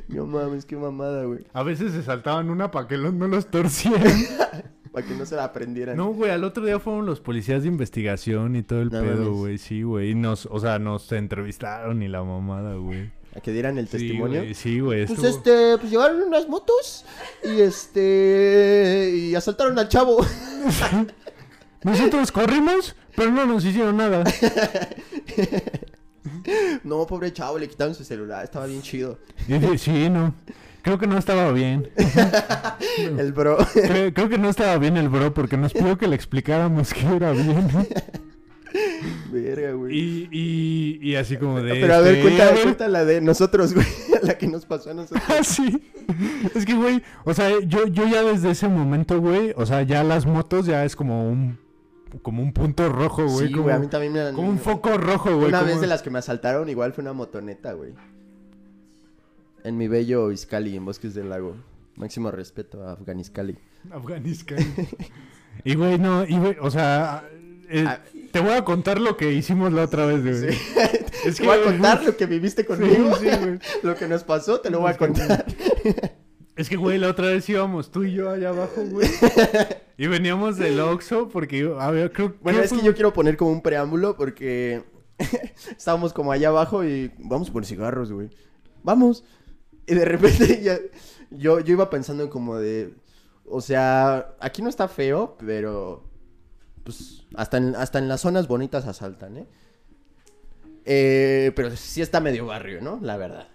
No mames, qué mamada, güey. A veces se saltaban una para que los- no los torcieran. Para que no se la aprendieran. No, güey, al otro día fueron los policías de investigación y todo el No pedo, mames. güey. Sí, güey. Y nos, o sea, nos entrevistaron y la mamada, güey. A que dieran el Sí, testimonio. güey, Sí, güey. Pues estuvo- este, pues llegaron unas motos y este y asaltaron al chavo. Nosotros corrimos, pero no nos hicieron nada. No, pobre chavo, le quitaron su celular, estaba bien chido. Sí, no. Creo que no estaba bien. El bro. Creo, creo que no estaba bien el bro porque nos pidió que le explicáramos que era bien. Verga, güey. Y, y, y así como de... Pero a ver, este, cuenta, cuenta la de nosotros, güey, la que nos pasó a nosotros. Ah, sí. Es que, güey, o sea, yo, yo ya desde ese momento, güey, o sea, ya las motos ya es como un como un punto rojo, güey. sí, como, güey, a mí también me han- como un foco rojo, güey. Una como- vez de las que me asaltaron, igual fue una motoneta, güey. En mi bello Izcali, en Bosques del Lago. Máximo respeto a Afganiscali. Afganistán. y, güey, no, y, güey, o sea, eh, Ah. te voy a contar lo que hicimos la otra vez, güey. Sí. Es Te voy a contar lo que viviste Sí, conmigo. sí, güey. Lo que nos pasó, te lo voy a contar. Es que, güey, la otra vez íbamos tú y yo allá abajo, güey. Y veníamos del Oxxo porque, a ver, creo Bueno, ¿qué es que fue? yo quiero poner como un preámbulo porque estábamos como allá abajo y vamos por cigarros, güey. Vamos. Y de repente ya, yo, yo iba pensando como de, o sea, aquí no está feo, pero pues hasta en, hasta en las zonas bonitas asaltan, ¿eh? Eh, pero sí está medio barrio, ¿no? La verdad.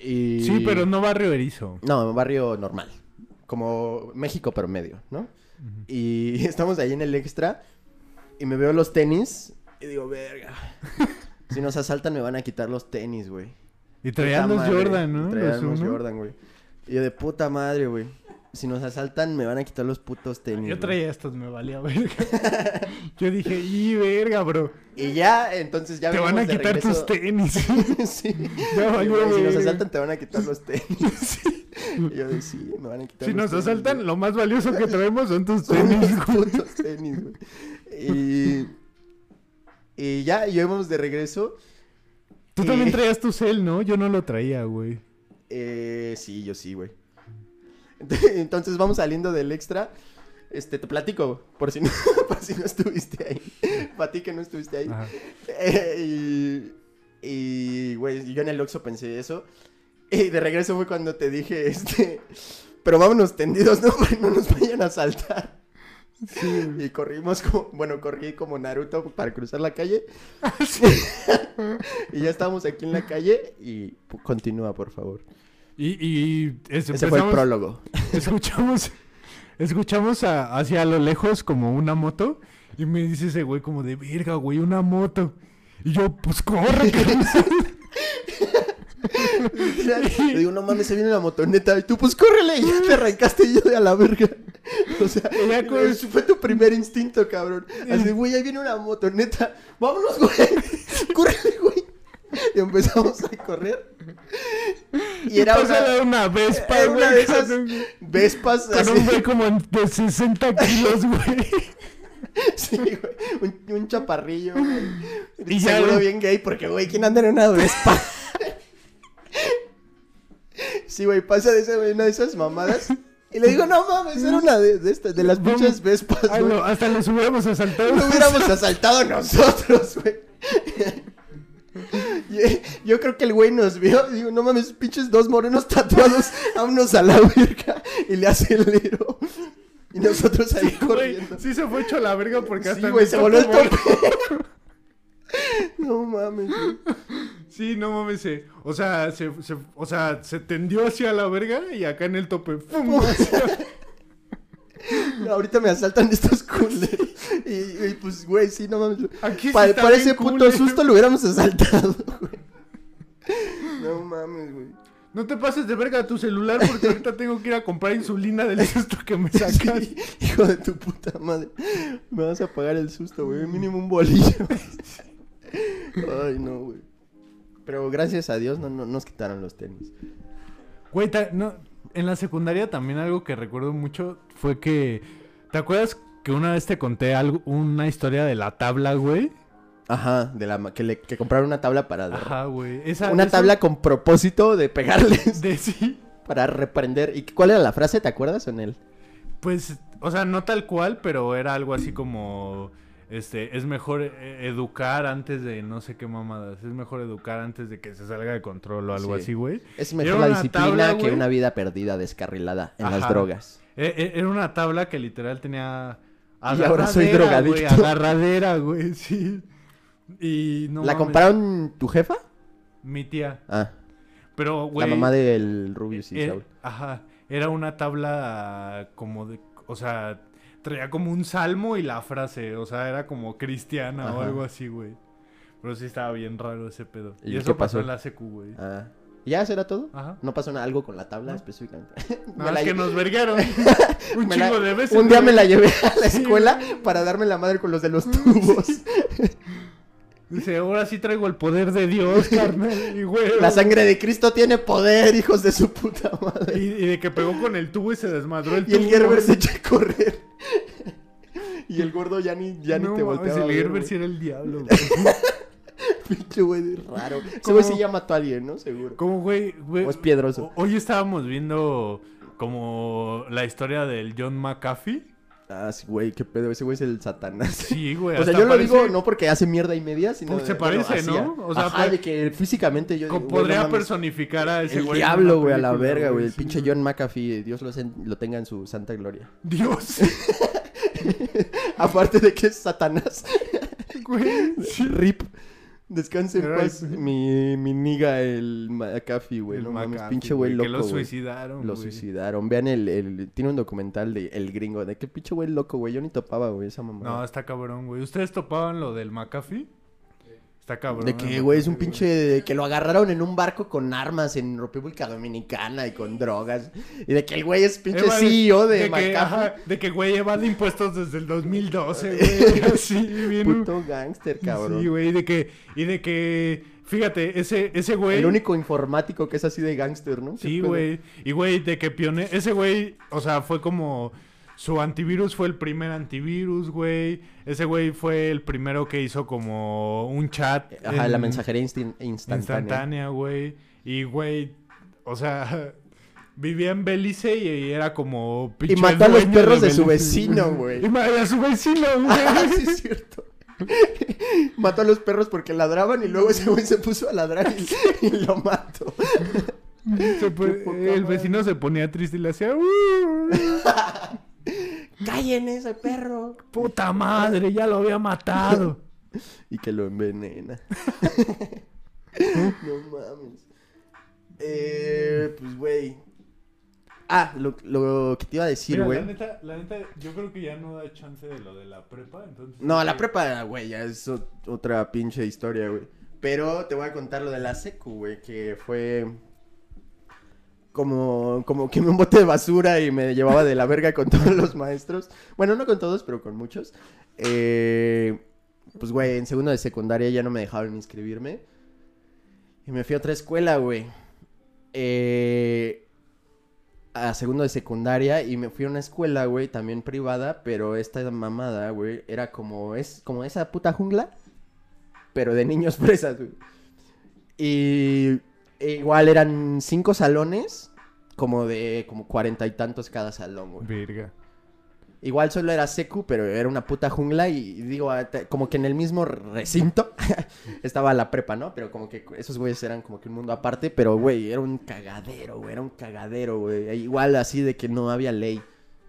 Y... Sí, pero no barrio erizo. No, barrio normal. Como México, pero medio, ¿no? Y estamos ahí en el extra y me veo los tenis y digo, verga. Si nos asaltan me van a quitar los tenis, güey. Y traían los. Jordan, ¿no? Traían Los. Jordan, güey. Y yo de puta madre, güey. Si nos asaltan me van a quitar los putos tenis. Yo traía estos, me valía verga. Yo dije, y verga, bro. Y ya, entonces ya te van a de quitar tus regreso- tenis. sí. Ya valió, si nos asaltan te van a quitar los tenis. Y yo de sí, me van a quitar Si los nos tenis, asaltan, güey". lo más valioso que traemos son tus Son tenis, güey. putos tenis, güey. Y... Y ya, y íbamos de regreso. Tú también traías tu cel, ¿no? Yo no lo traía, güey. Eh, sí, yo sí, güey. Entonces vamos saliendo del extra. Este, te platico, por si no, por si no estuviste ahí. Para ti que no estuviste ahí. Eh, y, y, güey, yo en el Oxxo pensé eso. Y de regreso fue cuando te dije, este, pero vámonos tendidos, ¿no? No nos vayan a saltar. Y corrimos como, bueno, corrí como Naruto para cruzar la calle. y ya estábamos aquí en la calle y continúa, por favor. Y, y es- Ese fue el prólogo. escuchamos, escuchamos a- hacia lo lejos como una moto y me dice ese güey como de verga, güey, una moto. Y yo, pues corre, cabrón". Le digo, no mames, se viene la motoneta. Y tú, pues córrele. Y ya te arrancaste y yo de a la verga. O sea, Ya con- fue tu primer instinto, cabrón. Así, güey, ahí viene una motoneta. Vámonos, güey. Córrele, güey. Y empezamos a correr. Y era una, una Vespa, era una de esas un- Vespas Con así. un güey como de 60 kilos, güey. Sí, güey. Un, un chaparrillo, güey. Y ya, seguro bien gay, porque, güey, ¿quién anda en una Vespa? sí, güey, pasa de esa, güey, una de esas mamadas. Y le digo, no mames, era una de, de estas, de las pinches Vespas, güey. no, hasta los hubiéramos asaltado. Lo hubiéramos asaltado nosotros, güey. Yo creo que el güey nos vio digo, no mames, pinches dos morenos tatuados, vámonos a la verga. Y le acelero. Y nosotros ahí Güey, corriendo. sí se fue hecho a la verga porque Sí, hasta güey, mi se voló el tope. No mames, güey. Sí, no mames. se- o, sea, se, se- o sea, se tendió hacia la verga y acá en el tope. ¡fum! Ahorita me asaltan estos culeros. Y, y, pues, güey, sí, no mames. Aquí Pa- para ese puto susto lo hubiéramos asaltado, güey. No mames, güey. No te pases de verga tu celular porque ahorita tengo que ir a comprar insulina del susto que me sacas. Sí, hijo de tu puta madre. Me vas a pagar el susto, güey. Mínimo un bolillo. Ay, no, güey. Pero gracias a Dios no, no nos quitaron los tenis. Güey, no, en la secundaria también algo que recuerdo mucho fue que... ¿Te acuerdas que una vez te conté algo, una historia de la tabla, güey? Ajá, de la que le que compraron una tabla para Ajá, güey. Esa- una tabla con propósito de pegarles de sí. para reprender. ¿Y cuál era la frase? ¿Te acuerdas en él? Pues, o sea, no tal cual, pero era algo así como, este, es mejor eh, educar antes de no sé qué mamadas, es mejor educar antes de que se salga de control o algo Sí. así, güey. Es mejor la disciplina tabla, que una vida perdida descarrilada en las drogas. Eh, eh, Era una tabla que literal tenía... Y ahora soy güey, drogadicto. agarradera, güey, sí. Y no ¿La mames, compraron tu jefa? Mi tía. Ah, Pero, güey... la mamá del Rubius y Eh, Saúl. ajá, era una tabla como de, o sea, traía como un salmo y la frase, o sea, era como cristiana o algo así, güey. Pero sí estaba bien raro ese pedo. ¿Y Y, qué eso pasó pasó? en la secu, güey. Ah. ¿Ya eso era todo? Ajá. ¿No pasó nada, algo con la tabla No. específicamente? No, es la que nos verguearon un la- chingo de veces. Un día me la llevé a la Sí, escuela güey. para darme la madre con los de los tubos. Dice, ahora sí traigo el poder de Dios, carnal. Y, güey, La sangre de Cristo tiene poder, hijos de su puta y, madre. y de que pegó con el tubo y se desmadró el Y tubo. el Gerber se echa a correr. Y el gordo ya ni, ya no, ni te volteaba el Gerber sí era el diablo, güey. Pinche güey raro. Ese güey sí ya mató a alguien, ¿no? Seguro. Como, güey, güey. O es piedroso. Hoy estábamos viendo como la historia del John McAfee. Ah, sí, güey, qué pedo. Ese güey es el satanás. Sí, güey. O sea, yo lo parece- digo no porque hace mierda y media, sino... Pues se de- bueno, parece, ¿no? O sea, Ajá, de que físicamente yo... güey, podría no personificar a ese El güey. en diablo, güey, a la verga, güey. El pinche John McAfee, Dios lo, lo tenga en su santa gloria. Dios, Aparte de que es Satanás. güey. sí. Rip. Descanse en paz, mi, mi niga, el McAfee, güey. El No mames, McAfee, pinche güey loco, Que lo güey. suicidaron, Lo suicidaron. Vean el, el... Tiene un documental de El Gringo. De qué pinche güey loco, güey. Yo ni topaba, güey, esa mamá. No, está cabrón, güey. ¿Ustedes topaban lo del McAfee? Está cabrón. De que, güey, es un pinche... de que lo agarraron en un barco con armas en República Dominicana y con drogas. Y de que el güey es pinche Evade- CEO de, que, ajá, de que, güey, evade impuestos desde el 2012, güey. Así, bien. Puto gángster, cabrón. Sí, güey. Y de que, y de que, fíjate, ese, ese güey. El único informático que es así de gángster, ¿no? Sí, güey. Y, güey, de que pionero. Ese güey, o sea, fue como. Su antivirus fue el primer antivirus, güey. Ese güey fue el primero que hizo como un chat. Ajá, en- la mensajería instantánea. instantánea, güey. Y, güey, o sea, vivía en Belice y, era como Y mató a los perros de su vecino, güey. Y mató a su vecino, Ah, güey. sí, es cierto. mató a los perros porque ladraban y luego ese güey se puso a ladrar y, y lo mató. Se el vecino se ponía triste y le hacía... ¡Callen ese perro! Puta madre, ya lo había matado. Y que lo envenena. no mames. Eh, pues, güey. Ah, lo, lo que te iba a decir, güey. la neta, la neta, yo creo que ya no da chance de lo de la prepa, entonces... No, la prepa, güey, ya es ot- otra pinche historia, güey. Pero te voy a contar lo de la secu, güey, que fue como, como que un bote de basura y me llevaba de la verga con todos los maestros. Bueno, no con todos, pero con muchos. Eh, pues, güey, en segundo de secundaria ya no me dejaron inscribirme. Y me fui a otra escuela, güey. Eh, a segundo de secundaria y me fui a una escuela, güey, también privada, pero esta mamada, güey, era como es como esa puta jungla, pero de niños presas, güey. Y e igual eran cinco salones, como de como cuarenta y tantos cada salón, güey. Virga. Igual solo era secu, pero era una puta jungla y, digo, ah, como que en el mismo recinto estaba la prepa, ¿no? Pero como que esos güeyes eran como que un mundo aparte, pero güey, era un cagadero, güey, era un cagadero, güey. Igual así de que no había ley.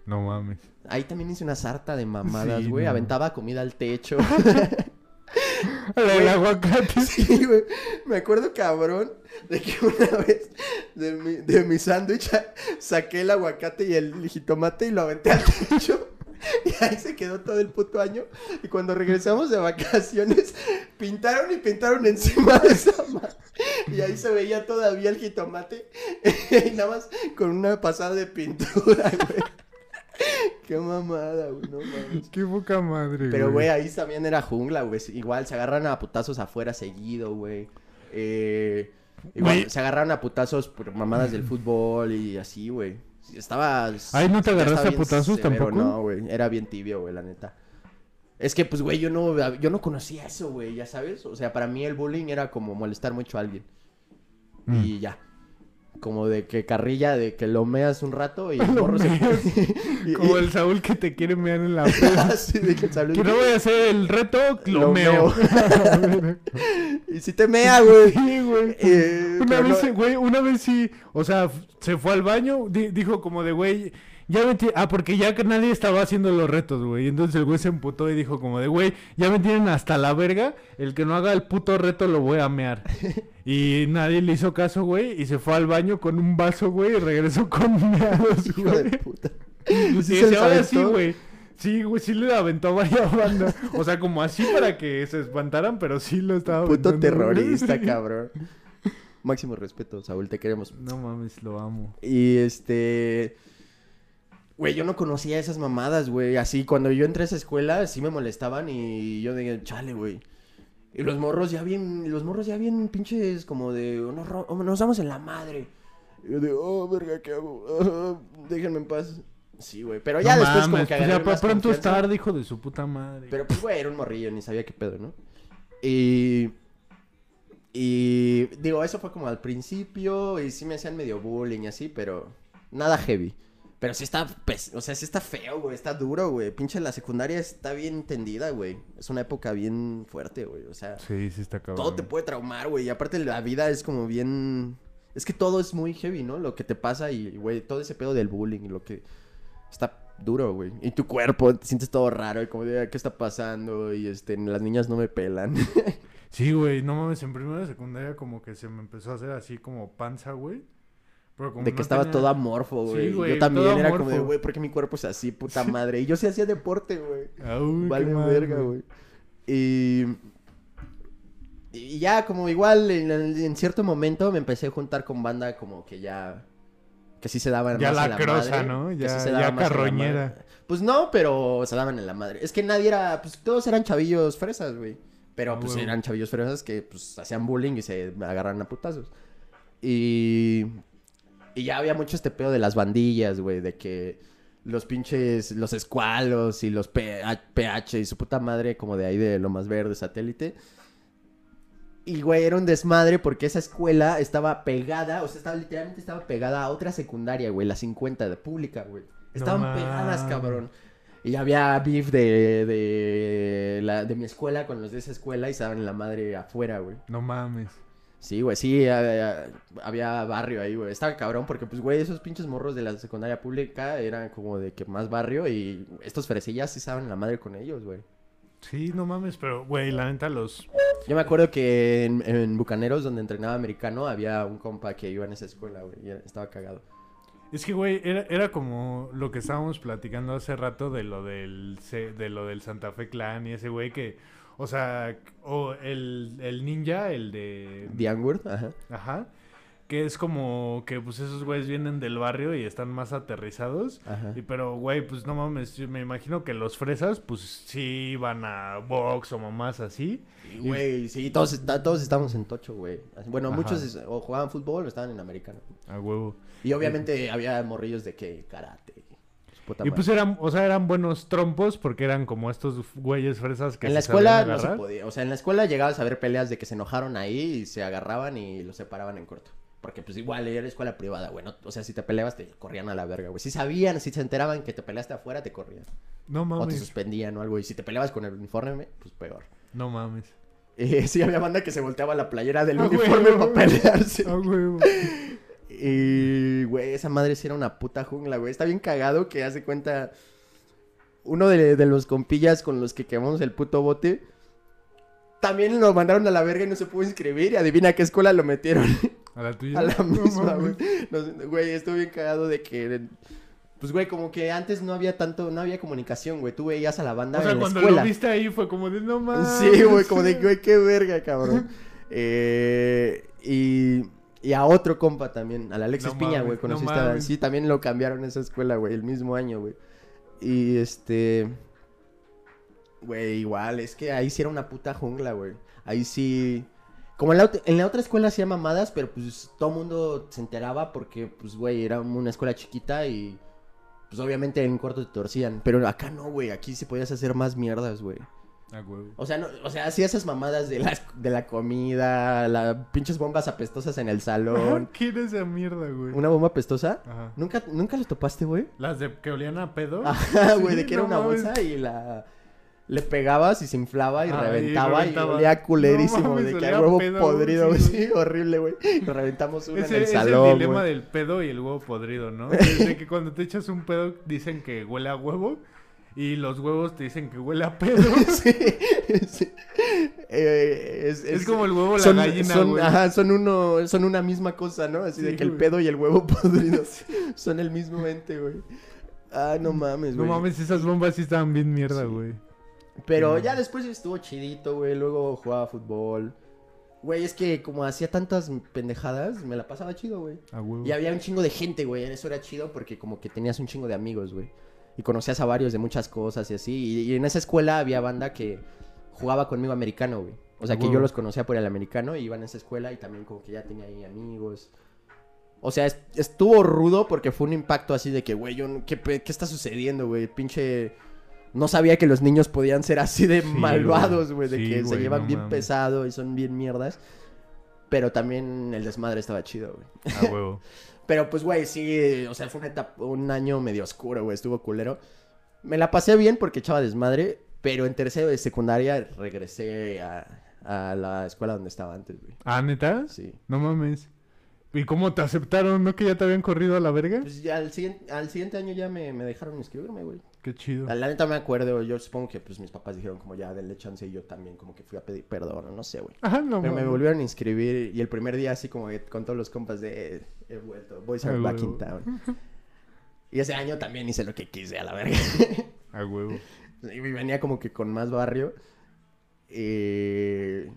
No mames. Ahí también hice una sarta de mamadas, Sí, güey. no. Aventaba comida al techo. El aguacate. Sí, güey. Me acuerdo, cabrón, de que una vez de mi, de mi sándwich saqué el aguacate y el jitomate y lo aventé al techo. Y ahí se quedó todo el puto año. Y cuando regresamos de vacaciones, pintaron y pintaron encima de esa madre. Y ahí se veía todavía el jitomate. Y nada más con una pasada de pintura, güey. Qué mamada, güey. No mames. Qué poca madre, Pero, güey, ahí también era jungla, güey. Igual se agarran a putazos afuera seguido, güey. Eh, igual Güey. se agarraron a putazos por mamadas del fútbol y así, güey. Estaba. Ay, ¿no te agarraste a putazos severo, tampoco? No, güey. Era bien tibio, güey, la neta. Es que, pues, güey, yo no, yo no conocía eso, güey, ya sabes. O sea, para mí el bullying era como molestar mucho a alguien. Mm. Y ya. Como de que carrilla, de que lo meas un rato y el morro se... y- Como y- el Saúl que te quiere mear en la peda. Así de que salud. que no voy a hacer el reto, lo, Lo meo. Y si te mea, güey. sí, güey. Eh, Una vez, no- güey, una vez sí, o sea, se fue al baño, di- dijo como de, güey, ya me Ah, porque ya que nadie estaba haciendo los retos, güey. Entonces el güey se emputó y dijo como de, güey, ya me tienen hasta la verga, el que no haga el puto reto lo voy a mear. y nadie le hizo caso, güey, y se fue al baño con un vaso, güey, y regresó con meados, de güey. puta. Y ¿Sí se ahora sí, güey. Sí, güey, sí le aventó a varias bandas. O sea, como así para que se espantaran, pero sí lo estaba Puto güey. terrorista, cabrón. Máximo respeto, Saúl, te queremos. No mames, lo amo. Y este. Güey, yo no conocía esas mamadas, güey. Así, cuando yo entré a esa escuela, sí me molestaban y yo dije, chale, güey. Y los morros ya bien, los morros ya bien pinches como de, nos, ro- oh, nos damos en la madre. Y yo de, oh, verga, ¿qué hago? Ah, déjenme en paz. Sí, güey. Pero ya No después como mames, que pues agarré ya pa- más pronto es tarde, hijo de su puta madre. Pero pues, güey, era un morrillo, ni sabía qué pedo, ¿no? Y. Y. Digo, eso fue como al principio. Y sí me hacían medio bullying y así, pero. Nada heavy. Pero sí está. pes- O sea, sí está feo, güey. Está duro, güey. Pinche la secundaria está bien tendida, güey. Es una época bien fuerte, güey. O sea. Sí, sí está cabrón. Todo te puede traumar, güey. Y aparte la vida es como bien... Es que todo es muy heavy, ¿no? Lo que te pasa y, güey, todo ese pedo del bullying y lo que... Está duro, güey. Y tu cuerpo, te sientes todo raro y como de, ¿qué está pasando? Y, este, las niñas no me pelan. Sí, güey, no mames, en primera secundaria como que se me empezó a hacer así como panza, güey. Como de que no estaba tenía- todo amorfo, Sí, güey. Yo también era como de, amorfo. güey, ¿por qué mi cuerpo es así, puta madre? Y yo sí hacía deporte, güey. Vale verga, güey. Y... Y ya, como igual, en, en cierto momento me empecé a juntar con banda como que ya... Que sí se daban Ya más en la la crosa, madre, ¿no? Ya- sí se ya la carroñera. Pues no, pero se daban en la madre. Es que nadie era... Pues todos eran chavillos fresas, güey. Pero Ah, pues eran chavillos fresas que pues hacían bullying y se agarran a putazos. Y... Y ya había mucho este pedo de las bandillas, güey, de que los pinches, los escualos y los PH, PH y su puta madre como de ahí de lo más verde, satélite. Y, güey, era un desmadre porque esa escuela estaba pegada, o sea, estaba literalmente estaba pegada a otra secundaria, güey, la 50 de pública, güey. Estaban pegadas, cabrón. Y había beef de, de, la, de mi escuela con los de esa escuela y estaban en la madre afuera, güey. No mames. Sí, güey, sí, había, había barrio ahí, güey. Estaba cabrón porque, pues, güey, esos pinches morros de la secundaria pública eran como de que más barrio y estos fresillas sí estaban en la madre con ellos, güey. Sí, no mames, pero, güey, la neta los... Yo me acuerdo que en, en Bucaneros, donde entrenaba americano, había un compa que iba en esa escuela, güey, y estaba cagado. Es que, güey, era, era como lo que estábamos platicando hace rato de lo del, de lo del Santa Fe Clan y ese güey que... O sea, o el, el ninja, el de... Diangward, ajá. Ajá. Que es como que pues esos güeyes vienen del barrio y están más aterrizados. Ajá. Y pero, güey, pues no mames, yo me imagino que los fresas, pues sí van a box o mamás así. Y, Güey, sí, todos, está- todos estábamos en tocho, güey. Bueno, Ajá. muchos o jugaban fútbol o estaban en americano. A huevo. Y obviamente había morrillos de que karate. puta Y madre. pues eran, o sea, eran buenos trompos porque eran como estos güeyes fresas que en la se escuela no se podía. O sea, en la escuela llegabas a ver peleas de que se enojaron ahí y se agarraban y los separaban en corto. Porque pues igual era escuela privada, güey. ¿no? O sea, si te peleabas te corrían a la verga, güey. Si sabían, si se enteraban que te peleaste afuera, te corrían. No O te mames. suspendían o algo. Y si te peleabas con el uniforme, pues peor. No mames. Eh, sí, había banda que se volteaba la playera del Ah, uniforme para pelearse. A huevo. Y, güey, esa madre sí era una puta jungla, güey. Está bien cagado que hace cuenta. Uno de, de los compillas con los que quemamos el puto bote. También lo mandaron a la verga y no se pudo inscribir. Y adivina a qué escuela lo metieron. A la tuya. a la No misma, güey. Güey, estuvo bien cagado de que. Pues, güey, como que antes no había tanto. No había comunicación, güey. Tú veías a la banda O sea, en la cuando lo viste ahí fue como de no mames. Sí, güey, como de, güey, qué verga, cabrón. Eh, y, y a otro compa también, al Alexis No Piña, güey, no conociste a... mames. Sí, también lo cambiaron en esa escuela, güey, el mismo año, güey. Y este... Güey, igual, es que ahí sí era una puta jungla, güey. Ahí sí... Como en la, ot- en la otra escuela hacía mamadas, pero pues todo mundo se enteraba porque, pues, güey, era una escuela chiquita y... pues obviamente en corto te torcían. Pero acá no, güey. Aquí sí podías hacer más mierdas, güey. A huevo. O sea, no, o sea, hacía esas mamadas de la, de la comida, las pinches bombas apestosas en el salón. ¿Qué era esa mierda, güey? ¿Una bomba apestosa? Ajá. ¿Nunca, ¿Nunca topaste, güey? Las de que olían a pedo. Ajá, güey, de que era una mames. bolsa y la... Le pegabas y se inflaba y Ah, y reventaba y, reventaba. olía culerísimo No mames, de que a huevo pedo, podrido, güey, sí, horrible, güey. Lo reventamos uno Ese en el es salón, el dilema güey. del pedo y el huevo podrido, ¿no? Desde que cuando te echas un pedo dicen que huele a huevo y los huevos te dicen que huele a pedo. sí, sí. Eh, es, Es como el huevo, la son, gallina, son, güey. ajá, son uno, son una misma cosa, ¿no? Así de que el pedo y el huevo podrido son el mismo ente, güey. Ah, no mames, No güey. mames, esas bombas sí estaban bien mierda, Sí. güey. Pero ya después estuvo chidito, güey. Luego jugaba fútbol. Güey, es que como hacía tantas pendejadas, me la pasaba chido, güey. Y había un chingo de gente, güey. Eso era chido porque como que tenías un chingo de amigos, güey. Y conocías a varios de muchas cosas y así. Y, y en esa escuela había banda que jugaba conmigo americano, güey. O sea, que yo los conocía por el americano y iban a esa escuela y también como que ya tenía ahí amigos. O sea, es- estuvo rudo porque fue un impacto así de que, güey, yo ¿qué, ¿qué está sucediendo, güey? Pinche... No sabía que los niños podían ser así de Sí, malvados, güey. De. Sí, que se llevan no bien mames. pesado y son bien mierdas. Pero también el desmadre estaba chido, güey. A huevo. Pero pues, güey, sí, o sea, fue una etapa, un año medio oscuro, güey, estuvo culero. Me la pasé bien porque echaba desmadre, pero en tercero de secundaria regresé a, a la escuela donde estaba antes, güey. ¿Ah, neta? Sí. No mames. ¿Y cómo te aceptaron? ¿No que ya te habían corrido a la verga? Pues ya al siguiente, al siguiente año ya me, me dejaron inscribirme, güey. Qué chido. La, la neta me acuerdo, yo supongo que pues mis papás dijeron como ya denle chance y yo también como que fui a pedir perdón, no sé, güey. Ajá, no Pero me volvieron a inscribir y el primer día así como que con todos los compas de eh, he vuelto, boys are back in town. Y ese año también hice lo que quise a la verga. A huevo. Y venía como que con más barrio. Eh,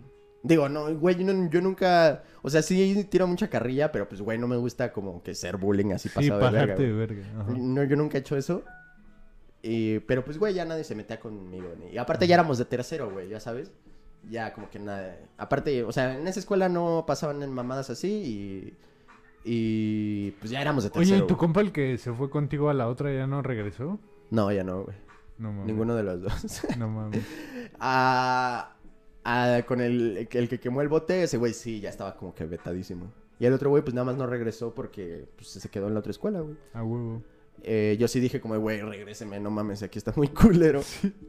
Digo, no, güey, yo, no- yo nunca... O sea, sí tiro mucha carrilla, pero pues, güey, no me gusta como que ser bullying así Sí, pasado de verga, de verga. No, yo nunca he hecho eso. Y- pero pues, güey, ya nadie se metía conmigo. ni- Y aparte ya éramos de tercero, güey, ya sabes. Ya como que nada... Aparte, o sea, en esa escuela no pasaban en mamadas así y... Y pues ya éramos de tercero. Oye, ¿y tu güey. compa el que se fue contigo a la otra ya no regresó? No, ya no, güey. No mames. Ninguno de los dos. No mames. a, a- con el, el que quemó el bote, ese güey sí, ya estaba como que vetadísimo. Y el otro güey, pues nada más no regresó porque pues, se quedó en la otra escuela, güey. A huevo. Eh, yo sí dije como, güey, regréseme, no mames, aquí está muy culero.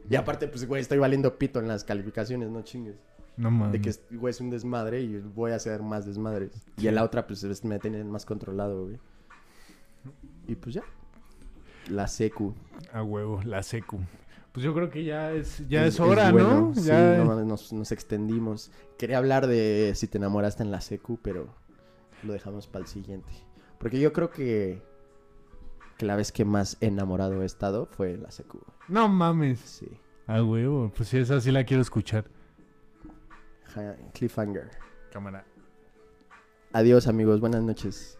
Y aparte, pues, güey, estoy valiendo pito en las calificaciones, no chingues. No mames. De que, güey, es un desmadre y voy a hacer más desmadres. Y en la otra, pues, es- me tienen más controlado, güey. Y pues ya. La secu. A huevo, la secu. Pues yo creo que ya es, ya es, Es- hora, es bueno. ¿no? Sí, Ya... no mames, nos, nos extendimos. Quería hablar de si te enamoraste en la secu, pero lo dejamos para el siguiente. Porque yo creo que, que la vez que más enamorado he estado fue en la secu. No mames. Sí. A huevo. Pues sí, esa sí la quiero escuchar. Ja- Cliffhanger. Cámara. Adiós, amigos. Buenas noches.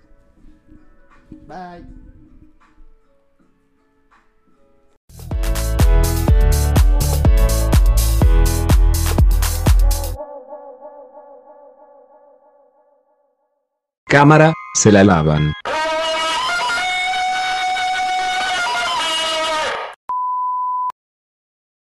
Bye. Cámara, se la lavan.